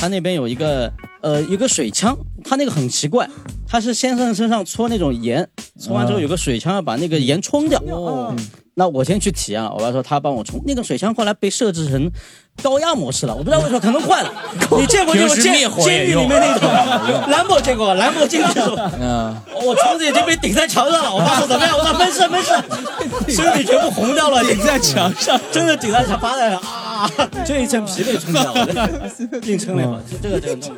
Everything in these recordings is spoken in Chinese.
他那边有一个呃一个水枪，他那个很奇怪，他是先生身上搓那种盐，搓完之后有个水枪要把那个盐冲掉。哦，那我先去体验了，我爸说他帮我冲那个水枪，后来被设置成高压模式了，我不知道为什么可能坏了。你见过这种监监狱里面那种？兰博见过兰博进去候，嗯，我窗子已经被顶在墙上了。我爸说怎么样？我说没事没事，身体全部红掉了，顶在墙上，真的顶在墙趴在上啊，这一阵疲惫冲掉了，硬撑了嘛，这个这个弄。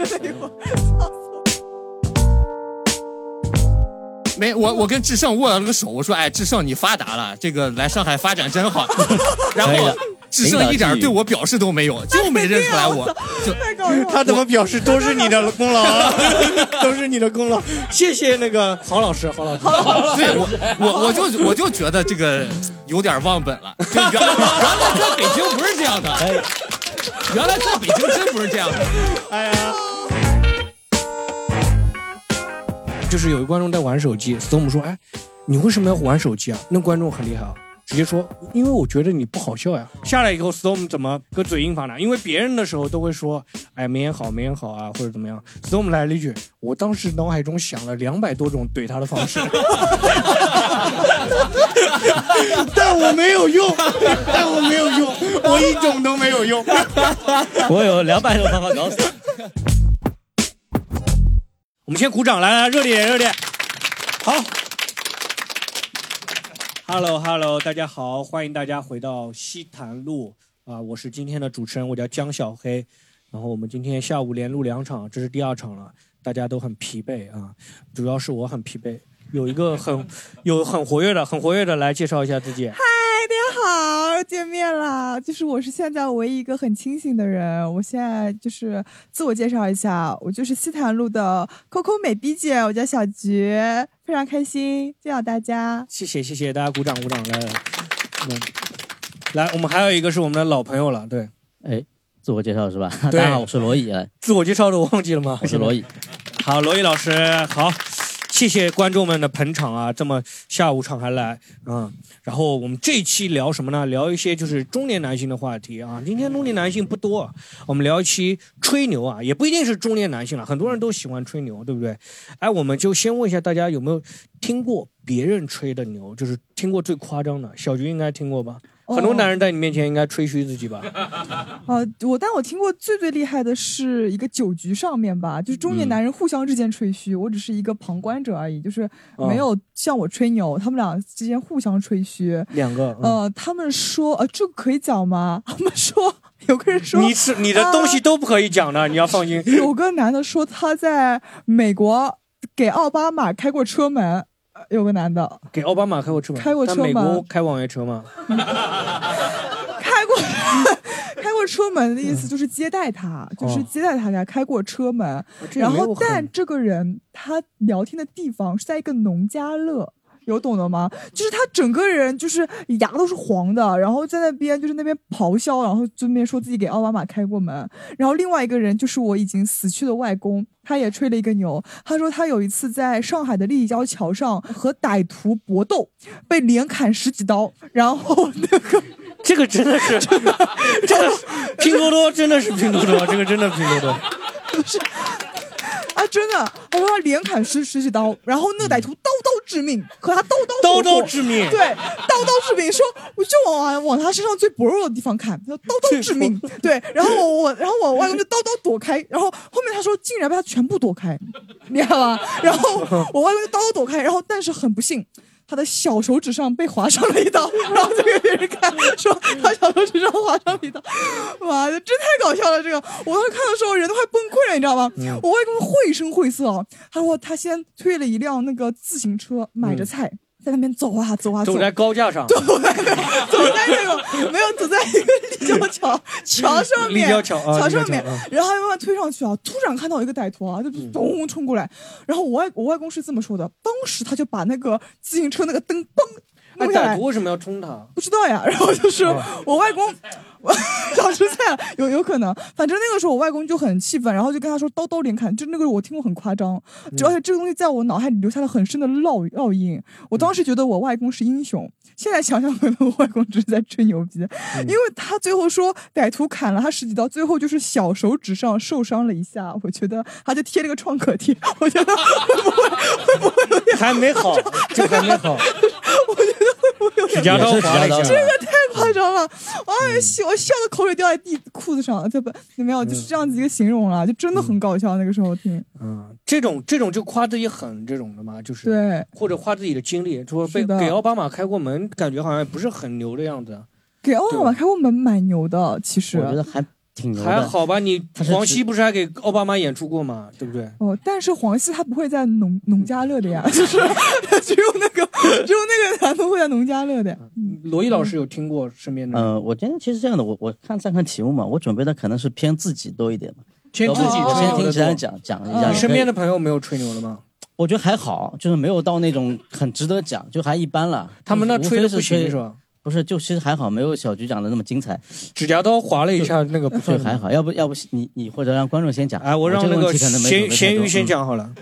没我，我跟志胜握了个手，我说：“哎，志胜你发达了，这个来上海发展真好。”然后志胜一点对我表示都没有，就没认出来我。他怎么表示都是你的功劳啊？都是你的功劳，谢谢那个郝老师，郝老师。对我，我我就我就觉得这个有点忘本了。原原来在北京不是这样的，原来在北京真不是这样的。哎呀。就是有一个观众在玩手机，storm 说：“哎，你为什么要玩手机啊？”那观众很厉害啊，直接说：“因为我觉得你不好笑呀。”下来以后，storm 怎么个嘴硬法呢？因为别人的时候都会说：“哎，没演好，没演好啊，或者怎么样。”storm 来了一句：“我当时脑海中想了两百多种怼他的方式，但我没有用，但我没有用，我一种都没有用。我有两百种方法搞死。”我们先鼓掌，来来，热烈点，热烈。好，Hello Hello，大家好，欢迎大家回到西坛路啊！我是今天的主持人，我叫江小黑。然后我们今天下午连录两场，这是第二场了，大家都很疲惫啊，主要是我很疲惫。有一个很有很活跃的，很活跃的，来介绍一下自己。嗨大家好，见面了。就是我是现在唯一一个很清醒的人。我现在就是自我介绍一下，我就是西坛路的 Coco 美 B 姐，我叫小菊，非常开心见到大家。谢谢谢谢大家鼓掌鼓掌来，来来我们还有一个是我们的老朋友了，对，哎，自我介绍是吧？大家好，我是罗毅。自我介绍的我忘记了吗？我是罗毅。好，罗毅老师好。谢谢观众们的捧场啊！这么下午场还来啊！然后我们这一期聊什么呢？聊一些就是中年男性的话题啊。今天中年男性不多，我们聊一期吹牛啊，也不一定是中年男性了，很多人都喜欢吹牛，对不对？哎，我们就先问一下大家有没有听过别人吹的牛，就是听过最夸张的。小菊应该听过吧？很多男人在你面前应该吹嘘自己吧？哦，我但我听过最最厉害的是一个酒局上面吧，就是中年男人互相之间吹嘘，我只是一个旁观者而已，就是没有向我吹牛，他们俩之间互相吹嘘。两个，呃，他们说，呃，这个可以讲吗？他们说有个人说，你是你的东西都不可以讲的，你要放心。有个男的说他在美国给奥巴马开过车门。有个男的给奥巴马开过车门？开过车吗？美国开网约车吗？开过，开过车门的意思就是接待他，就是接待他家开过车门。然后，但这个人他聊天的地方是在一个农家乐。有懂的吗？就是他整个人就是牙都是黄的，然后在那边就是那边咆哮，然后就那边说自己给奥巴马开过门。然后另外一个人就是我已经死去的外公，他也吹了一个牛。他说他有一次在上海的立交桥上和歹徒搏斗，被连砍十几刀。然后那个 这个真的是，这个拼多多真的是拼多多，这个真的拼多多。啊，真的，他说他连砍十十几刀，然后那个歹徒刀刀致命，和他刀刀刀刀致命，对，刀刀致命，说我就往往他身上最薄弱的地方砍，他说刀刀致命，对，然后我我然后我外公就刀刀躲开，然后后面他说竟然被他全部躲开，你知道吗？然后我外公就刀刀躲开，然后但是很不幸。他的小手指上被划伤了一刀，然后就给别人看，说他小手指上划伤了一刀，妈的，真太搞笑了！这个，我当时看的时候人都快崩溃了，你知道吗？我外公绘声绘色，他说他先推了一辆那个自行车，买着菜。在那边走啊走啊走，在高架上，走在 走在那个没有走在一个立交桥桥上面，立交桥桥上面，然后慢慢推上去啊，突然看到一个歹徒啊，就咚冲过来，然后我外我外公是这么说的，当时他就把那个自行车那个灯嘣。冲下来歹徒。为什么要冲他？不知道呀，然后就是我外公，我讲出菜了，有有可能，反正那个时候我外公就很气愤，然后就跟他说刀刀连砍，就那个我听过很夸张，就而且这个东西在我脑海里留下了很深的烙烙印。我当时觉得我外公是英雄，现在想想可能我外公只是在吹牛逼，因为他最后说歹徒砍了他十几刀，最后就是小手指上受伤了一下，我觉得他就贴了个创可贴，我觉得会不会会不会有点还没好，这还没好，我觉得 指甲刀划了一下。这个太夸张了，哎，笑我笑的口水掉在地裤子上了，这不没有，就是这样子一个形容了，就真的很搞笑。那个时候听，嗯，这种这种就夸自己狠这种的嘛，就是对，或者夸自己的经历，说被是的。给奥巴马开过门，感觉好像不是很牛的样子。给奥巴马开过门蛮牛的，其实。我觉得还挺牛的。还好吧？你黄西不是还给奥巴马演出过吗？对不对？哦，但是黄西他不会在农农家乐的呀，就是只有那个只有那个男的会在农家乐的呀。罗毅老师有听过身边的嗯呃，我觉得其实这样的，我我看再看题目嘛，我准备的可能是偏自己多一点嘛。偏自己先听其他人讲讲一下。你身边的，朋友没有吹牛的吗？我觉得还好，就是没有到那种很值得讲，就还一般了。他们那吹的不行吹是吧？不是，就其实还好，没有小局讲的那么精彩，指甲刀划了一下，那个不算就还。好。要不要不你你或者让观众先讲？哎，我让那个咸咸鱼先嗯讲好了。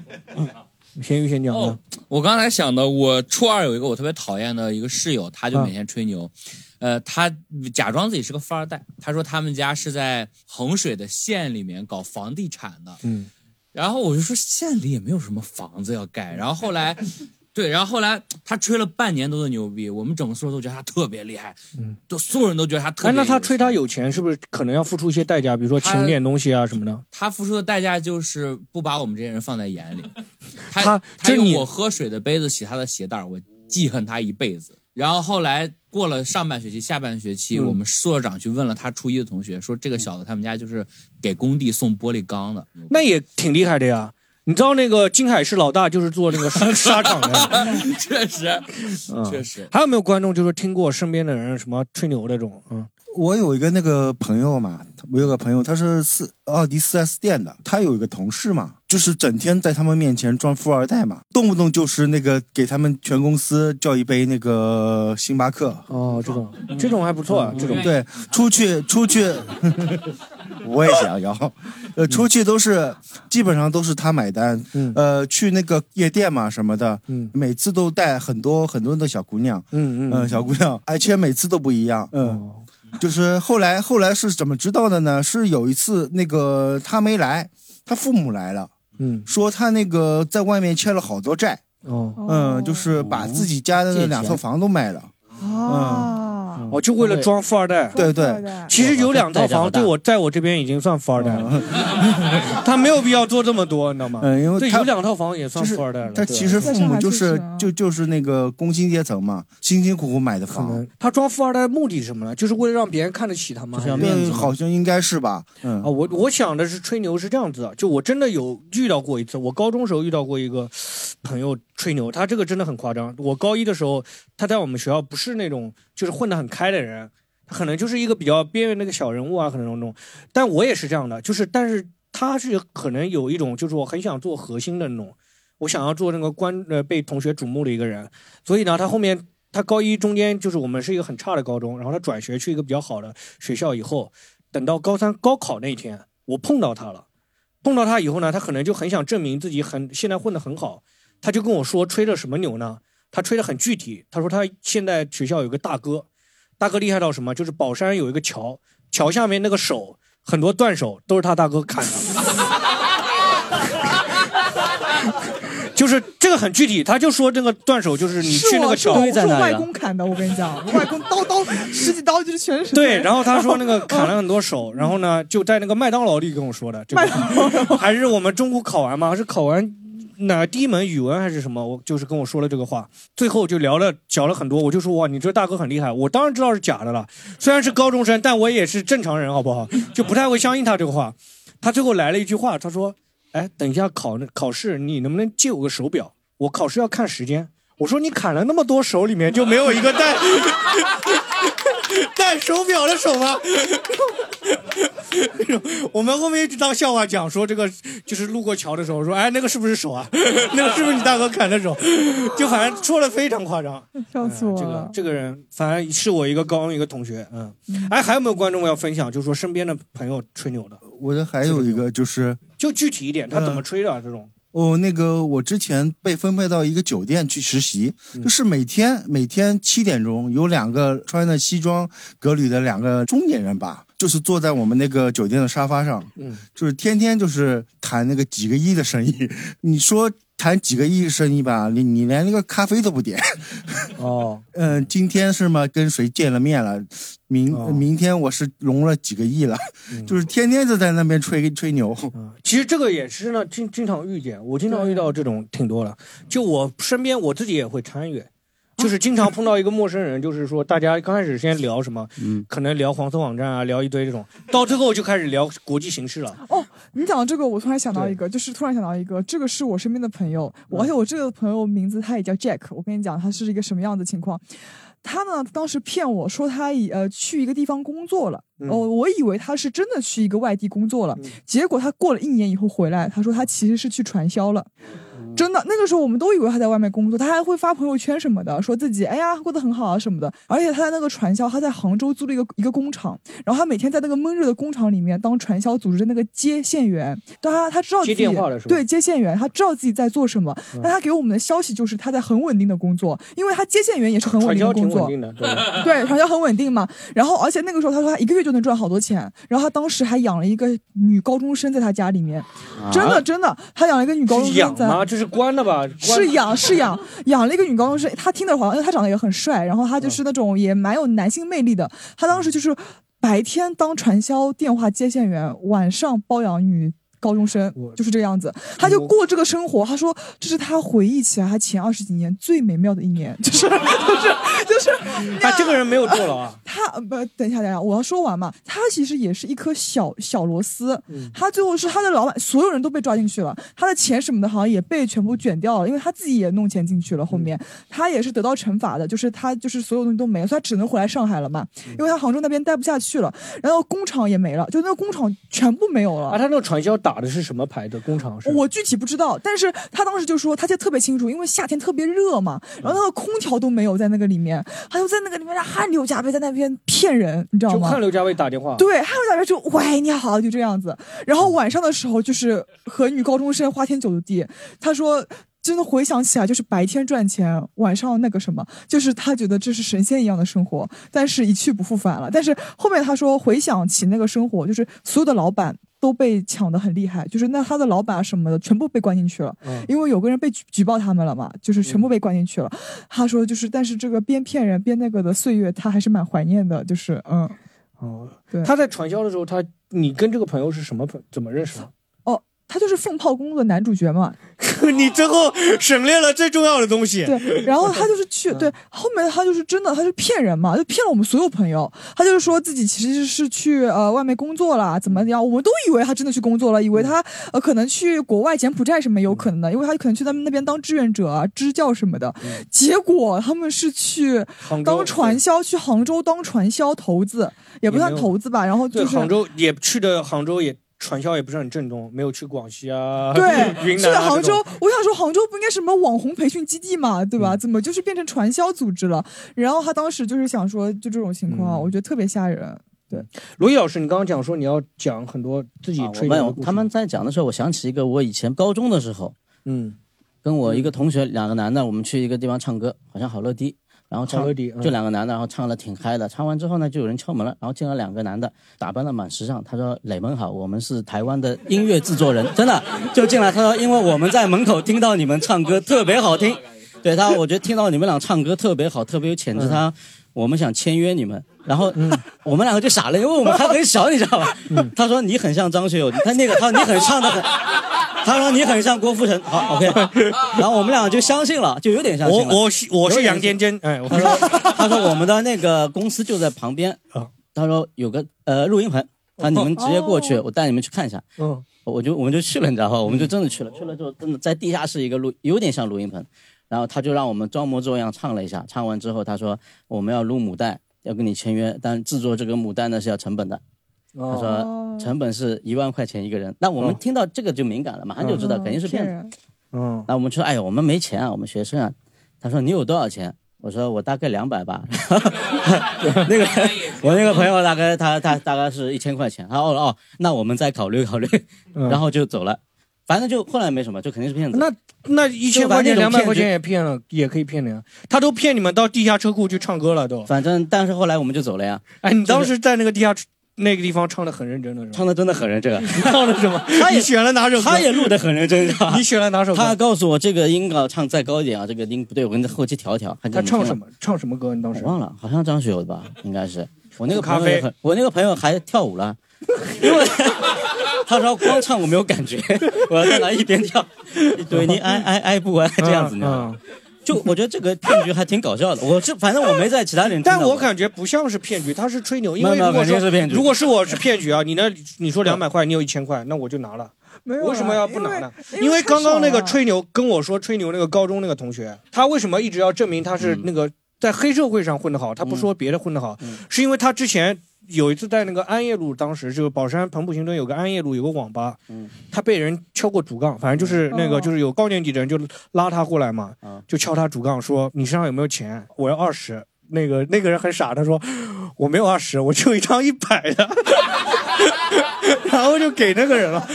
咸鱼先讲。哦，我刚才想的，我初二有一个我特别讨厌的一个室友，他就每天吹牛，呃，他假装自己是个富二代，他说他们家是在衡水的县里面搞房地产的，嗯，然后我就说县里也没有什么房子要盖，然后后来。对，然后后来他吹了半年多的牛逼，我们整个宿舍都觉得他特别厉害，嗯，都所有人都觉得他特哎，别。那他吹他有钱，是不是可能要付出一些代价？比如说请点东西啊什么的。他付出的代价就是不把我们这些人放在眼里。他他他用我喝水的杯子洗他的鞋带，我记恨他一辈子。然后后来过了上半学期、下半学期，嗯我们宿舍长去问了他初一的同学，说这个小子他们家就是给工地送玻璃钢的。那也挺厉害的呀。你知道那个金海市老大就是做那个沙沙 场的，确实，嗯确实。还有没有观众就是听过身边的人什么吹牛的这种？嗯，我有一个那个朋友嘛，我有个朋友，他是四奥迪四 S 店的，他有一个同事嘛，就是整天在他们面前装富二代嘛，动不动就是那个给他们全公司叫一杯那个星巴克。哦，这种这种还不错啊，这种。对，出去出去，我也想要，呃，出去都是基本上都是他买单，嗯。呃，去那个夜店嘛什么的，嗯。每次都带很多很多的小姑娘，嗯嗯、小姑娘，而且每次都不一样，嗯。哦就是后来后来是怎么知道的呢？是有一次那个他没来，他父母来了，嗯说他那个在外面欠了好多债，哦嗯，就是把自己家的那两套房都卖了，啊，哦，就为了装富二代。对对，其实有两套房，对我在我这边已经算富二代了，他没有必要做这么多，你知道吗？嗯，因为对有两套房也算富二代了。他其实父母就是就就是那个工薪阶层嘛，辛辛苦苦买的房，他装富二代目的是什么呢？就是为了让别人看得起他吗？就是要还是对，面子好像应该是吧，嗯啊，我我想的是吹牛是这样子的，就我真的有遇到过一次，我高中时候遇到过一个朋友吹牛，他这个真的很夸张。我高一的时候，他在我们学校不是那种就是混得很开的人，他可能就是一个比较边缘的一个小人物啊，可能那种。但我也是这样的，就是但是他是可能有一种就是我很想做核心的那种，我想要做那个关呃被同学瞩目的一个人，所以呢，他后面。他高一中间就是我们是一个很差的高中，然后他转学去一个比较好的学校以后，等到高三高考那天，我碰到他了。碰到他以后呢，他可能就很想证明自己很现在混得很好，他就跟我说吹了什么牛呢？他吹得很具体，他说他现在学校有个大哥，大哥厉害到什么？就是宝山有一个桥，桥下面那个手很多断手都是他大哥砍的。就是这个很具体，他就说这个断手就是你去那个桥是我是外公砍的，我跟你讲，我外公刀刀十几刀就是全是。对，然后他说那个砍了很多手，然后呢就在那个麦当劳里跟我说的，这个还是我们中午考完吗？是考完哪第一门语文还是什么？我就是跟我说了这个话，最后就聊了讲了很多，我就说哇，你这大哥很厉害，我当然知道是假的了，虽然是高中生，但我也是正常人，好不好？就不太会相信他这个话。他最后来了一句话，他说：“哎，等一下考考试，你能不能借我个手表？我考试要看时间。”我说：“你砍了那么多手，里面就没有一个带 戴手表的手吗？”种，我们后面一直当笑话讲，说这个就是路过桥的时候，说哎那个是不是手啊？那个是不是你大哥砍的手？就反正说的非常夸张，笑死我了。这个这个人，反正是我一个高中一个同学，嗯，哎，还有没有观众要分享？就是说身边的朋友吹牛的，我的还有一个就是，就具体一点，他怎么吹的啊这种？哦，那个我之前被分配到一个酒店去实习，嗯就是每天每天七点钟有两个穿着西装革履的两个中年人吧，就是坐在我们那个酒店的沙发上，嗯，就是天天就是谈那个几个亿的生意。你说谈几个亿生意吧，你你连那个咖啡都不点。哦，嗯、今天是吗？跟谁见了面了？明、哦明天我是融了几个亿了，就是天天就在那边吹吹牛。其实这个也是呢，经经常遇见，我经常遇到这种挺多了。就我身边，我自己也会参与，就是经常碰到一个陌生人，就是说大家刚开始先聊什么，嗯，可能聊黄色网站啊，聊一堆这种，到最后就开始聊国际形势了。哦，你讲到这个，我突然想到一个，就是突然想到一个，这个是我身边的朋友，我而且我这个朋友名字他也叫 Jack。我跟你讲，他是一个什么样的情况？他呢，当时骗我说他以呃去一个地方工作了，嗯哦，我以为他是真的去一个外地工作了，结果他过了一年以后回来，他说他其实是去传销了。真的，那个时候我们都以为他在外面工作，他还会发朋友圈什么的，说自己哎呀过得很好啊什么的。而且他在那个传销，他在杭州租了一个一个工厂，然后他每天在那个闷热的工厂里面当传销组织的那个接线员。当然他知道自己接电话的是吧对接线员，他知道自己在做什么。但他给我们的消息就是他在很稳定的工作，因为他接线员也是很稳定的工作。挺稳定的，对？对，传销很稳定嘛。然后，而且那个时候他说他一个月就能赚好多钱。然后他当时还养了一个女高中生在他家里面，真的真的，他养了一个女高中生在。养吗？这是关的吧？是养是养养了一个女高中生，她听的好像因为他长得也很帅，然后她就是那种也蛮有男性魅力的。她当时就是白天当传销电话接线员，晚上包养女。高中生就是这个样子，他就过这个生活。他说这是他回忆起来他前二十几年最美妙的一年，就是就是就是。他这个人没有坐牢啊？他呃不，等一下，等一下，我要说完嘛。他其实也是一颗小小螺丝，嗯他最后是他的老板，所有人都被抓进去了，他的钱什么的好像也被全部卷掉了，因为他自己也弄钱进去了。后面、他也是得到惩罚的，就是他就是所有东西都没了，所以他只能回来上海了嘛，因为他杭州那边待不下去了，然后工厂也没了，就那个工厂全部没有了。啊，他那个传销打的是什么牌的工厂？是我具体不知道，但是他当时就说，他记得特别清楚，因为夏天特别热嘛，然后那个空调都没有在那个里面，他就在那个里面汗流浃背，在那边骗人，你知道吗？就汉刘家卫打电话，对，汗流浃背就喂你好，就这样子。然后晚上的时候就是和女高中生花天酒地，他说。真的回想起来，就是白天赚钱，晚上那个什么，就是他觉得这是神仙一样的生活，但是一去不复返了。但是后面他说回想起那个生活，就是所有的老板都被抢得很厉害，就是那他的老板啊什么的全部被关进去了，嗯因为有个人被举举报他们了嘛，就是全部被关进去了。他说就是，但是这个边骗人边那个的岁月，他还是蛮怀念的，就是嗯。哦，对他在传销的时候，他你跟这个朋友是什么朋怎么认识的？哦，他就是凤炮工作的男主角嘛。你最后省略了最重要的东西。对，然后他就是去对，后面他就是真的，他是骗人嘛，就骗了我们所有朋友。他就是说自己其实是去呃外面工作了，怎么样？我们都以为他真的去工作了，以为他呃可能去国外柬埔寨什么有可能的，因为他可能去他们那边当志愿者啊、支教什么的。结果他们是去当传销，去杭州当传销头子，也不算也没有头子吧。然后对，就是杭州也去的，杭州也传销也不是很正宗，没有去广西啊，对，云去南啊这杭州。我想说，杭州不应该是什么网红培训基地嘛，对嗯吧？怎么就是变成传销组织了？然后他当时就是想说，就这种情况，嗯我觉得特别吓人。对，罗毅老师，你刚刚讲说你要讲很多自己他们在讲的时候，我想起一个我以前高中的时候，嗯，跟我一个同学两个男的，我们去一个地方唱歌，好像好乐迪，然后唱好乐迪嗯就两个男的，然后唱的挺嗨的。唱完之后呢，就有人敲门了，然后进来两个男的，打扮的蛮时尚。他说：“磊们好，我们是台湾的音乐制作人，真的就进来。他说，因为我们在门口听到你们唱歌特别好听，对他，我觉得听到你们俩唱歌特别好，特别有潜质。他我们想签约你们，然后我们两个就傻了，因为我们还很小，你知道吧？他说你很像张学友，他那个他说你很唱的很。”他说你很像郭富城，好，OK，然后我们俩就相信了，就有点相信了。我我是我是杨坚坚，哎，我他说他说我们的那个公司就在旁边。啊，他说有个呃录音棚，他说你们直接过去，我带你们去看一下。嗯，我就我们就去了，你知道吧？我们就真的去了，去了之后真的在地下室一个录，有点像录音棚，然后他就让我们装模作样唱了一下，唱完之后他说我们要录母带，要跟你签约，但制作这个母带呢是要成本的。他说成本是一万块钱一个人。那我们听到这个就敏感了，马上就知道肯定是骗子。嗯，那我们说，哎呀，我们没钱啊，我们学生啊。他说你有多少钱？我说我大概两百吧。那个我那个朋友大概他他大概是一千块钱。他哦哦，那我们再考虑考虑，然后就走了。反正就后来没什么，就肯定是骗子。那那一千块钱、两百块钱也骗了，也可以骗的呀。他都骗你们到地下车库去唱歌了，都。反正，但是后来我们就走了呀。哎，你当时在那个地下那个地方唱的很认真的，唱的真的很认真。唱的什么？他也选了哪首歌？他也录的很认真，你选了哪首？他告诉我这个音啊，唱再高一点啊，这个音不对，我跟后期调一调。他唱什么？唱什么歌？你当时忘了，好像张学友的吧？应该是。我那个朋友，我那个朋友还跳舞了，因为。他说光唱我没有感觉，我要在那一边跳，对你爱爱爱不爱这样子呢？就我觉得这个骗局还挺搞笑的。我是反正我没在其他人，但我感觉不像是骗局，他是吹牛。因为如果说如果是我是骗局啊，你那？你说两百块，你有一千块，那我就拿了。为什么要不拿呢？因为刚刚那个吹牛跟我说吹牛那个高中那个同学，他为什么一直要证明他是那个在黑社会上混得好？他不说别的混得好，是因为他之前。有一次在那个安业路，当时就是宝山彭浦新村有个安业路有个网吧，他被人敲过主杠，反正就是那个就是有高年级的人就拉他过来嘛，就敲他主杠说你身上有没有钱？我要二十。那个那个人很傻，他说我没有二十，我就一张一百的，然后就给那个人了，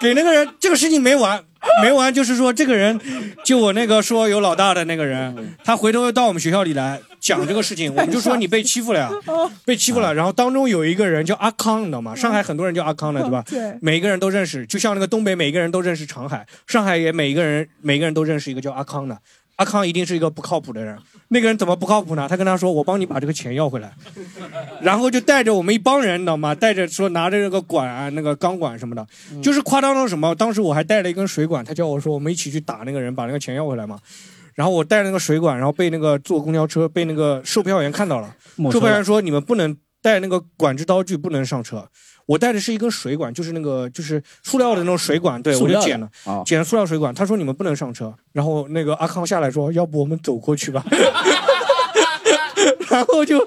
给那个人这个事情没完。没完，就是说这个人，就我那个说有老大的那个人，他回头又到我们学校里来讲这个事情，我们就说你被欺负了呀，被欺负了。然后当中有一个人叫阿康，你知道吗？上海很多人叫阿康的，对吧？对，每一个人都认识，就像那个东北，每个人都认识长海，上海也每一个人，每个人都认识一个叫阿康的。阿康一定是一个不靠谱的人。那个人怎么不靠谱呢？他跟他说：“我帮你把这个钱要回来。”然后就带着我们一帮人，你知道吗？带着说拿着那个管啊，那个钢管什么的，就是夸张到什么？当时我还带了一根水管，他叫我说我们一起去打那个人，把那个钱要回来嘛。然后我带那个水管，然后被那个坐公交车被那个售票员看到了。售票员说：“你们不能带那个管制刀具，不能上车。”我带的是一根水管，就是那个就是塑料的那种水管，对我就捡了，捡了塑料水管。他说你们不能上车，然后那个阿康下来说，要不我们走过去吧。然后就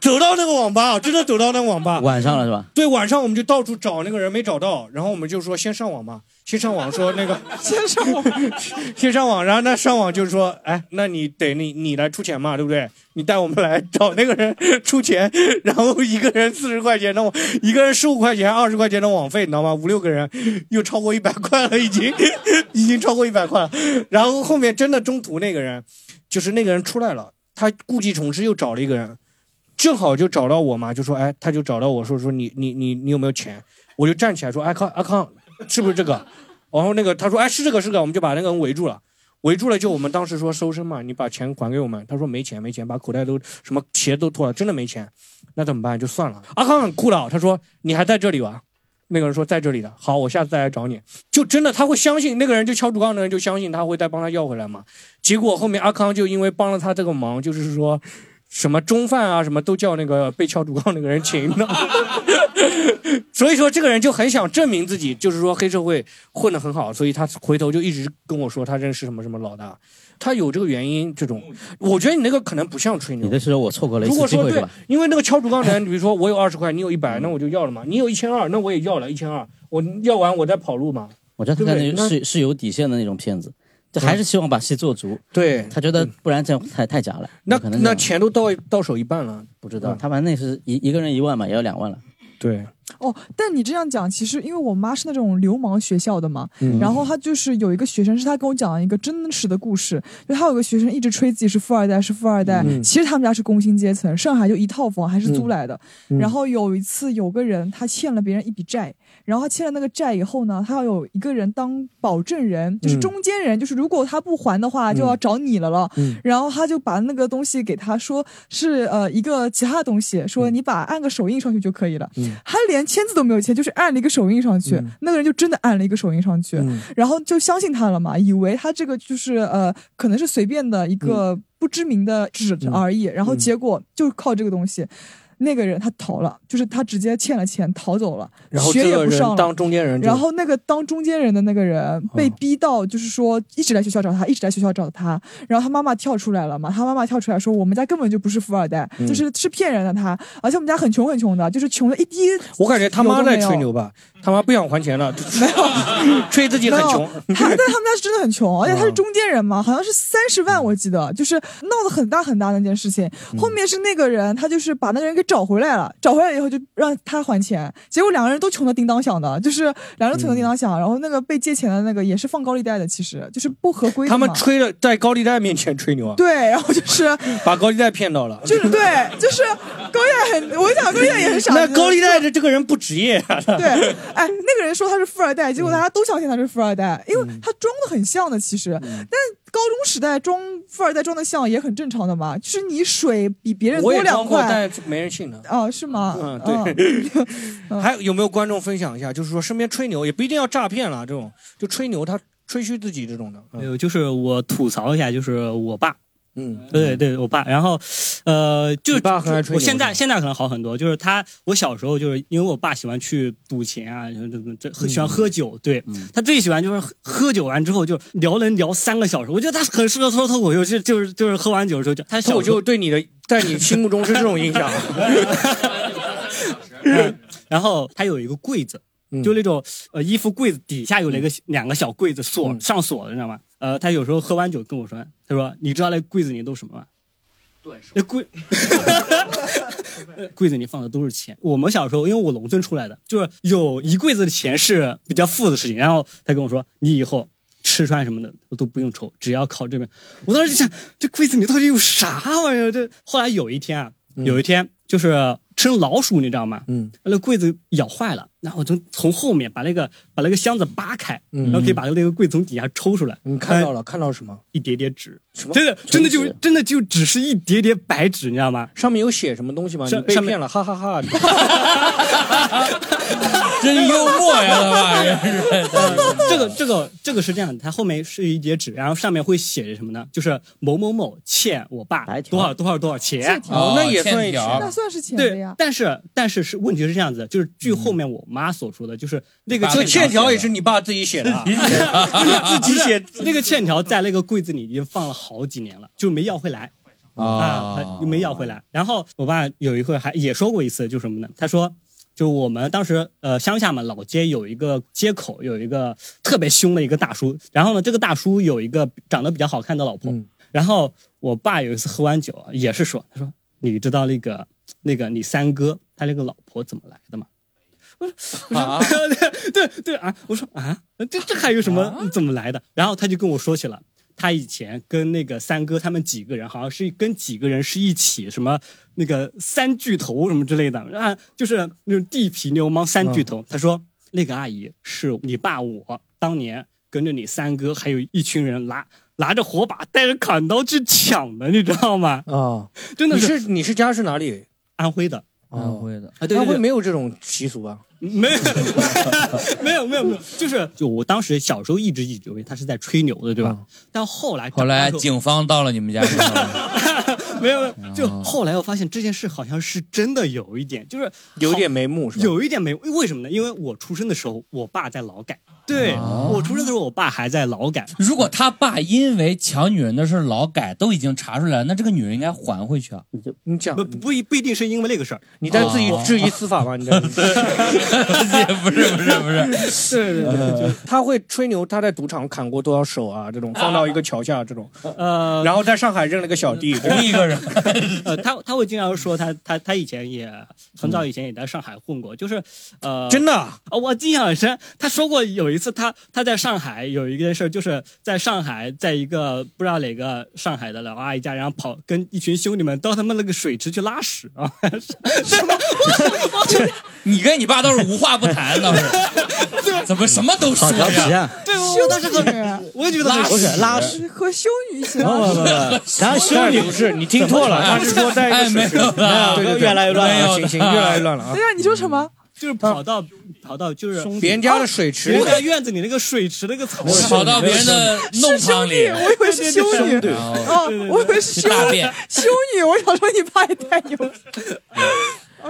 走到那个网吧，真的走到那个网吧。晚上了是吧？对，晚上我们就到处找那个人，没找到。然后我们就说先上网吧，先上网说那个 先上网，先上网。然后那上网就是说，哎，那你得你你来出钱嘛，对不对？你带我们来找那个人出钱，然后一个人四十块钱的网，一个人十五块钱、二十块钱的网费，你知道吗？五六个人又超过一百块了，已经 已经超过一百块了。然后后面真的中途那个人，就是那个人出来了。他故技重施，又找了一个人，正好就找到我嘛，就说，哎，他就找到我说，说你你你你有没有钱？我就站起来说，哎康阿康，是不是这个？然后那个他说，哎是这个是这个，我们就把那个人围住了，围住了就我们当时说收身嘛，你把钱还给我们。他说没钱没钱，把口袋都什么鞋都脱了，真的没钱，那怎么办？就算了。阿康很酷的，他说你还在这里吧？那个人说在这里的，好，我下次再来找你。就真的他会相信那个人，就敲竹杠的人就相信他会再帮他要回来嘛。结果后面阿康就因为帮了他这个忙，就是说什么中饭啊什么都叫那个被敲竹杠那个人请的。所以说这个人就很想证明自己，就是说黑社会混得很好，所以他回头就一直跟我说他认识什么什么老大。他有这个原因，这种，我觉得你那个可能不像吹牛。你的时候我错过了一次机会对，因为那个敲竹杠的人，比如说我有二十块，你有一百，那我就要了嘛。你有一千二，那我也要了一千二，我要完我再跑路嘛。我觉得他那是是有底线的那种骗子，就还是希望把戏做足。对他觉得不然这样太太假了。那可能那钱都到到手一半了，不知道他反正那是一一个人一万嘛，也要两万了。对。哦，但你这样讲，其实因为我妈是那种流氓学校的嘛，然后她就是有一个学生，是她跟我讲了一个真实的故事，就她有个学生一直吹自己是富二代，是富二代，其实他们家是工薪阶层，上海就一套房还是租来的。然后有一次有个人他欠了别人一笔债，然后他欠了那个债以后呢，他要有一个人当保证人，就是中间人，就是如果他不还的话，就要找你了了。然后他就把那个东西给他说是呃一个其他的东西，说你把按个手印上去就可以了，他连签字都没有签，就是按了一个手印上去，那个人就真的按了一个手印上去，然后就相信他了嘛，以为他这个就是呃可能是随便的一个不知名的纸而已，然后结果就靠这个东西。那个人他逃了，就是他直接欠了钱逃走了，然后学这个人也不上了。当中间人，然后那个当中间人的那个人被逼到，就是说一直来学校找他，一直来学校找他。然后他妈妈跳出来了嘛，他妈妈跳出来说：“我们家根本就不是富二代，嗯就是是骗人的他，而且我们家很穷很穷的，就是穷的一滴。”我感觉他妈在吹牛吧，他妈不想还钱了，没有，吹自己很穷。他但他们家是真的很穷，而且他是中间人嘛，好像是三十万，我记得就是闹得很大很大的那件事情。后面是那个人，他就是把那个人给找回来了，找回来以后就让他还钱，结果两个人都穷的叮当响的，就是两个人穷的叮当响。然后那个被借钱的那个也是放高利贷的，其实就是不合规的他们吹了，在高利贷面前吹牛啊？对，然后就是 把高利贷骗到了，就是对，就是高利贷很，我想高利贷也很傻。那高利贷的这个人不职业啊。对，哎，那个人说他是富二代，结果大家都相信他是富二代，因为他装的很像的，其实。但高中时代装富二代装的像也很正常的嘛，就是你水比别人多两块，但没人信的。哦，是吗？嗯，对。还有没有观众分享一下？就是说身边吹牛也不一定要诈骗了，这种就吹牛他吹嘘自己这种的。没有，就是我吐槽一下，就是我爸。嗯，对对，我爸，然后，呃，就是爸很。我现在现在可能好很多，就是他，我小时候就是因为我爸喜欢去赌钱啊，这这喜欢喝酒，对他最喜欢就是喝酒完之后就聊能聊三个小时，我觉得他很适合说脱口秀，就就是就是喝完酒之后就他脱口秀对你的在你心目中是这种印象。然后他有一个柜子。就那种呃衣服柜子底下有那个两个小柜子锁上锁的，你知道吗？呃，他有时候喝完酒跟我说，他说：“你知道那柜子里都什么吗？”对，那柜 柜子里放的都是钱。我们小时候，因为我农村出来的，就是有一柜子的钱是比较富的事情。然后他跟我说：“你以后吃穿什么的都不用愁，只要靠这边。”我当时就想，这柜子里到底有啥玩意儿？这后来有一天啊，有一天就是吃老鼠，你知道吗？嗯，那柜子咬坏了。然后我就从后面把那个把那个箱子扒开，然后可以把那个柜从底下抽出来。你看到了？看到什么？一叠叠纸，什么？真的真的就真的就只是一叠叠白纸，你知道吗？上面有写什么东西吗？你被骗了，哈哈哈！真幽默呀，他妈呀！这个这个这个是这样的，它后面是一叠纸，然后上面会写着什么呢？就是某某某欠我爸多少多少多少钱。哦，那也算那算是钱对呀。但是但是是问题是这样子，就是据后面我妈所说的，就是那个欠条也是你爸自己写的 自己 写那个欠条在那个柜子里已经放了好几年了，就没要回来啊，没要回来。然后我爸有一回还也说过一次，就什么呢？他说。就我们当时呃乡下嘛，老街有一个街口有一个特别凶的一个大叔，然后呢，这个大叔有一个长得比较好看的老婆，嗯、然后我爸有一次喝完酒也是说，他说你知道那个那个你三哥他那个老婆怎么来的吗？我说啊，对对对啊，我说啊，这这还有什么、啊、怎么来的？然后他就跟我说起了。他以前跟那个三哥他们几个人，好像是跟几个人是一起什么那个三巨头什么之类的啊，就是那种地痞流氓三巨头。嗯、他说那个阿姨是你爸我当年跟着你三哥还有一群人拿拿着火把带着砍刀去抢的，你知道吗？啊、哦，真的是你是家是哪里？安徽的。安徽的啊，对安徽没有这种习俗啊？没有，没有，没有，没有，就是就我当时小时候一直以为他是在吹牛的，对吧？但后来后来警方到了你们家之后，没有，没有，就后来我发现这件事好像是真的有一点，就是有点眉目，是吧？有一点眉目，为什么呢？因为我出生的时候，我爸在劳改。对、哦、我出生的时候，我爸还在劳改。如果他爸因为抢女人的事劳改都已经查出来了，那这个女人应该还回去啊。你就你讲不不一不一定是因为那个事儿，你在自己质疑司法吗？你在 不是不是不是不是，对对对对，他会吹牛，他在赌场砍过多少手啊？这种放到一个桥下这种，呃，然后在上海认了个小弟，同一个人。呃，他他会经常说他他他以前也很早以前也在上海混过，就是呃，真的啊，我印象很深。他说过有一次他他在上海有一件事，就是在上海在一个不知道哪个上海的老阿姨家，然后跑跟一群兄弟们到他们那个水池去拉屎啊。什么？你跟你爸倒是无话不谈，倒是。怎么什么都说呀？对，我当时很，我也觉得拉不是拉屎和修女一起不不不，咱修女不是你听错了，他是说在哎没有了，对对，越来越乱了，行行，越来越乱了啊！对呀，你说什么？就是跑到跑到就是别人家的水池，别人家院子里那个水池那个草，跑到别人的弄堂里，我以为是修女哦，我以为是修大便修女，我想说你爸也太牛。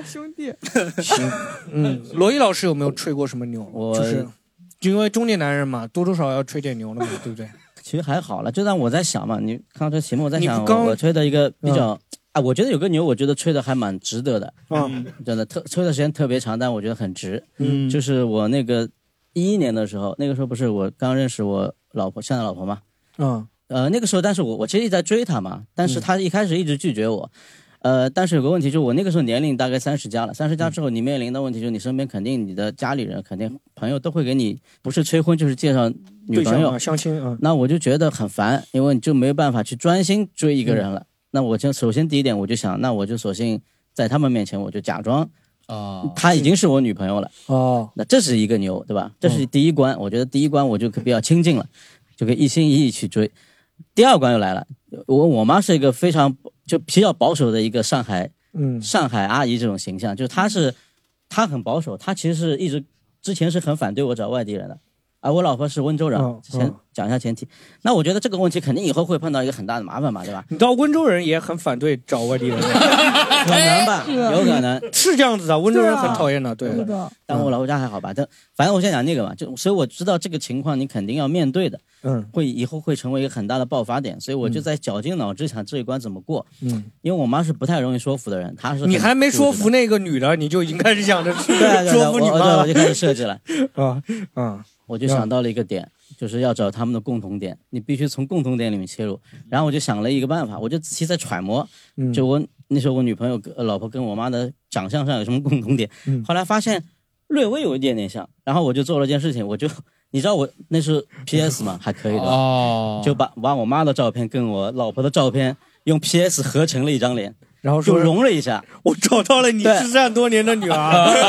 兄弟。行，嗯，罗毅老师有没有吹过什么牛？我就是因为中年男人嘛，多多少少要吹点牛的嘛，对不对？其实还好了，就让我在想嘛，你看到这题目，我在想我吹的一个比较，啊，我觉得有个牛，我觉得吹的还蛮值得的，嗯，真的特吹的时间特别长，但我觉得很值。嗯就是我那个一一年的时候，那个时候不是我刚认识我老婆，现在老婆嘛，嗯呃，那个时候，但是我我其实一直在追她嘛，但是她一开始一直拒绝我。呃，但是有个问题，就是我那个时候年龄大概三十加了，三十加之后，你面临的问题就是你身边肯定你的家里人、肯定朋友都会给你不是催婚就是介绍女朋友相亲啊，那我就觉得很烦，因为你就没有办法去专心追一个人了。那我就首先第一点，我就想，那我就索性在他们面前，我就假装哦，她已经是我女朋友了。哦，那这是一个牛，对吧？这是第一关，我觉得第一关我就可比较亲近了，就可以一心一意去追。第二关又来了，我我妈是一个非常就比较保守的一个上海嗯上海阿姨这种形象，就是她是她很保守，她其实是一直之前是很反对我找外地人的，而我老婆是温州人嗯，先嗯讲一下前提。那我觉得这个问题肯定以后会碰到一个很大的麻烦嘛，对吧？你知道温州人也很反对找外地人，可能吧，有可能。是这样子的，温州人很讨厌的，对对的，但我老婆家还好吧？但反正我先讲那个吧，就所以我知道这个情况你肯定要面对的，嗯会以后会成为一个很大的爆发点，所以我就在绞尽脑汁想这一关怎么过。嗯，因为我妈是不太容易说服的人，她是你还没说服那个女的，你就已经开始想着对对对，说服你我妈我就开始设计了。啊 啊，我就想到了一个点，就是要找他们的共同点，你必须从共同点里面切入。然后我就想了一个办法，我就仔细在揣摩，嗯就我那时候我女朋友、呃老婆跟我妈的长相上有什么共同点，嗯后来发现略微有一点点像，然后我就做了一件事情，我就你知道我那是 PS 嘛，还可以的，哦，就把把我妈的照片跟我老婆的照片用 PS 合成了一张脸，就然后就融了一下，我找到了你失散多年的女儿，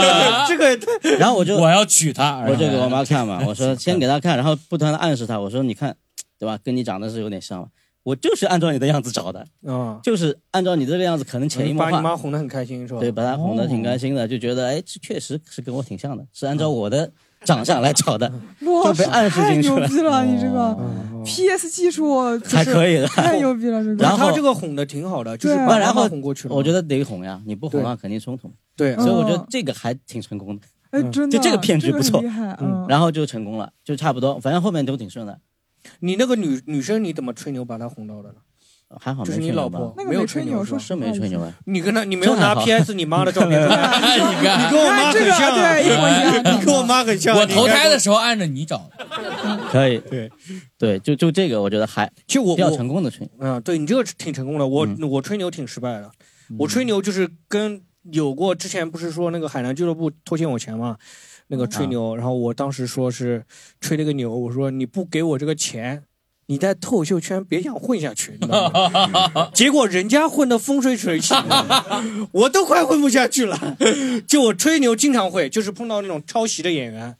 这个也 太然后我就我要娶她，我就给我妈看嘛，我说先给她看，然后不断的暗示她，我说你看，对吧？跟你长得是有点像嘛，我就是按照你的样子找的，啊，就是按照你这个样子，可能潜移默把你妈，哄得很开心是吧？对，把她哄得挺开心的，就觉得哎，这确实是跟我挺像的，是按照我的长相来找的，哇，就被暗示太进去了。牛逼了！你这个哦。PS 技术还可以的。太牛逼了，这个。然后他这个哄的挺好的，就是然后哄过去了。我觉得得哄呀，你不哄的话肯定冲突，对，所以我觉得嗯。这个还挺成功的，哎，真的，就这个骗局不错。嗯，然后就成功了，就差不多，反正后面都挺顺的，你那个女女生你怎么吹牛把她哄到的呢？还好就是没吹牛吧你老婆那个没有吹牛，说没吹牛啊，你跟他你没有拿 PS 你妈的照片出 来，你看你跟我妈这个很像啊，对一模一样你 跟我妈很像。我投胎的时候按着你找的，可以，对对，就就这个我觉得还其实我比较成功的吹，嗯，对你这个挺成功的，我、嗯我吹牛挺失败的。我吹牛就是跟有过之前不是说那个海南俱乐部拖欠我钱嘛，那个吹牛，然后我当时说是吹了个牛，我说你不给我这个钱。你在脱口秀圈别想混下去，你知道吗？结果人家混得风生水起，我都快混不下去了。就我吹牛经常会，就是碰到那种抄袭的演员，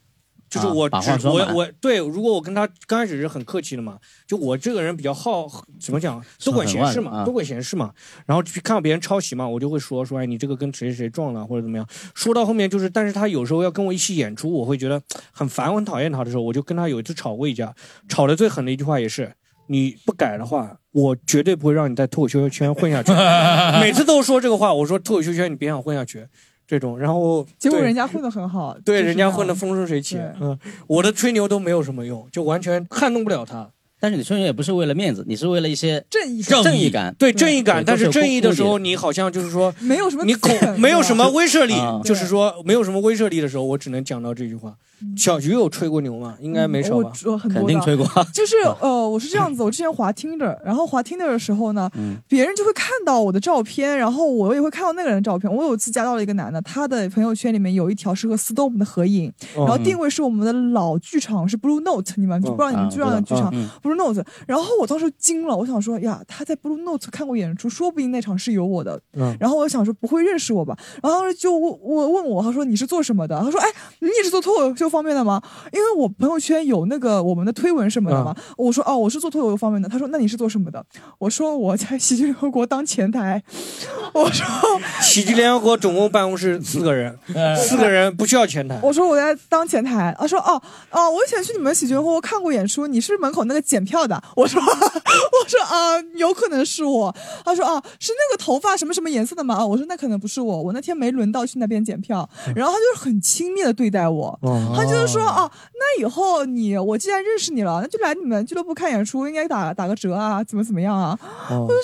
就是啊我只、我我对，如果我跟他刚开始是很客气的嘛，就我这个人比较好怎么讲，多管闲事嘛，多管闲事嘛。然后去看到别人抄袭嘛，我就会说说，哎，你这个跟谁谁撞了或者怎么样。说到后面就是，但是他有时候要跟我一起演出，我会觉得很烦，我很讨厌他的时候，我就跟他有一次吵过一架，吵的最狠的一句话也是。你不改的话，我绝对不会让你在脱口秀圈混下去。每次都说这个话，我说脱口秀圈你别想混下去，这种。然后结果人家混得很好，对人家混得风生水起，嗯，我的吹牛都没有什么用，就完全撼动不了他。但是你吹牛也不是为了面子，你是为了一些正义正正义感，对正义感，但是正义的时候，你好像就是说没有什么你恐没有什么威慑力啊，就是说没有什么威慑力的时候，我只能讲到这句话。小菊有吹过牛吗？应该没少吧？我我很多肯定吹过。就是 呃，我是这样子，我之前滑 Tinder，然后滑 Tinder 的时候呢，嗯别人就会看到我的照片，然后我也会看到那个人的照片。我有一次加到了一个男的，他的朋友圈里面有一条是和 Storm 的合影，然后定位是我们的老剧场，是 Blue Note，你们就不知道你们知道的剧场嗯 Blue Note。然后我当时惊了，我想说呀，他在 Blue Note 看过演出，说不定那场是有我的。嗯然后我想说不会认识我吧？然后当时就问我问我，他说你是做什么的？他说哎，你也是做脱口秀方面的吗？因为我朋友圈有那个我们的推文什么的嘛。我说哦，我是做脱口秀方面的。他说那你是做什么的？我说我在喜剧联合国当前台。我说喜剧联合国总共办公室四个人，四个人不需要前台。我说我在当前台。他说哦哦，我以前去你们喜剧联合国看过演出，你是不是门口那个检票的？我说 我说啊，有可能是我。他说啊，是那个头发什么什么颜色的吗？我说那可能不是我，我那天没轮到去那边检票。然后他就是很轻蔑的对待我，他就是说哦，那以后你我既然认识你了，那就来你们俱乐部看演出，应该打打个折啊，怎么怎么样啊？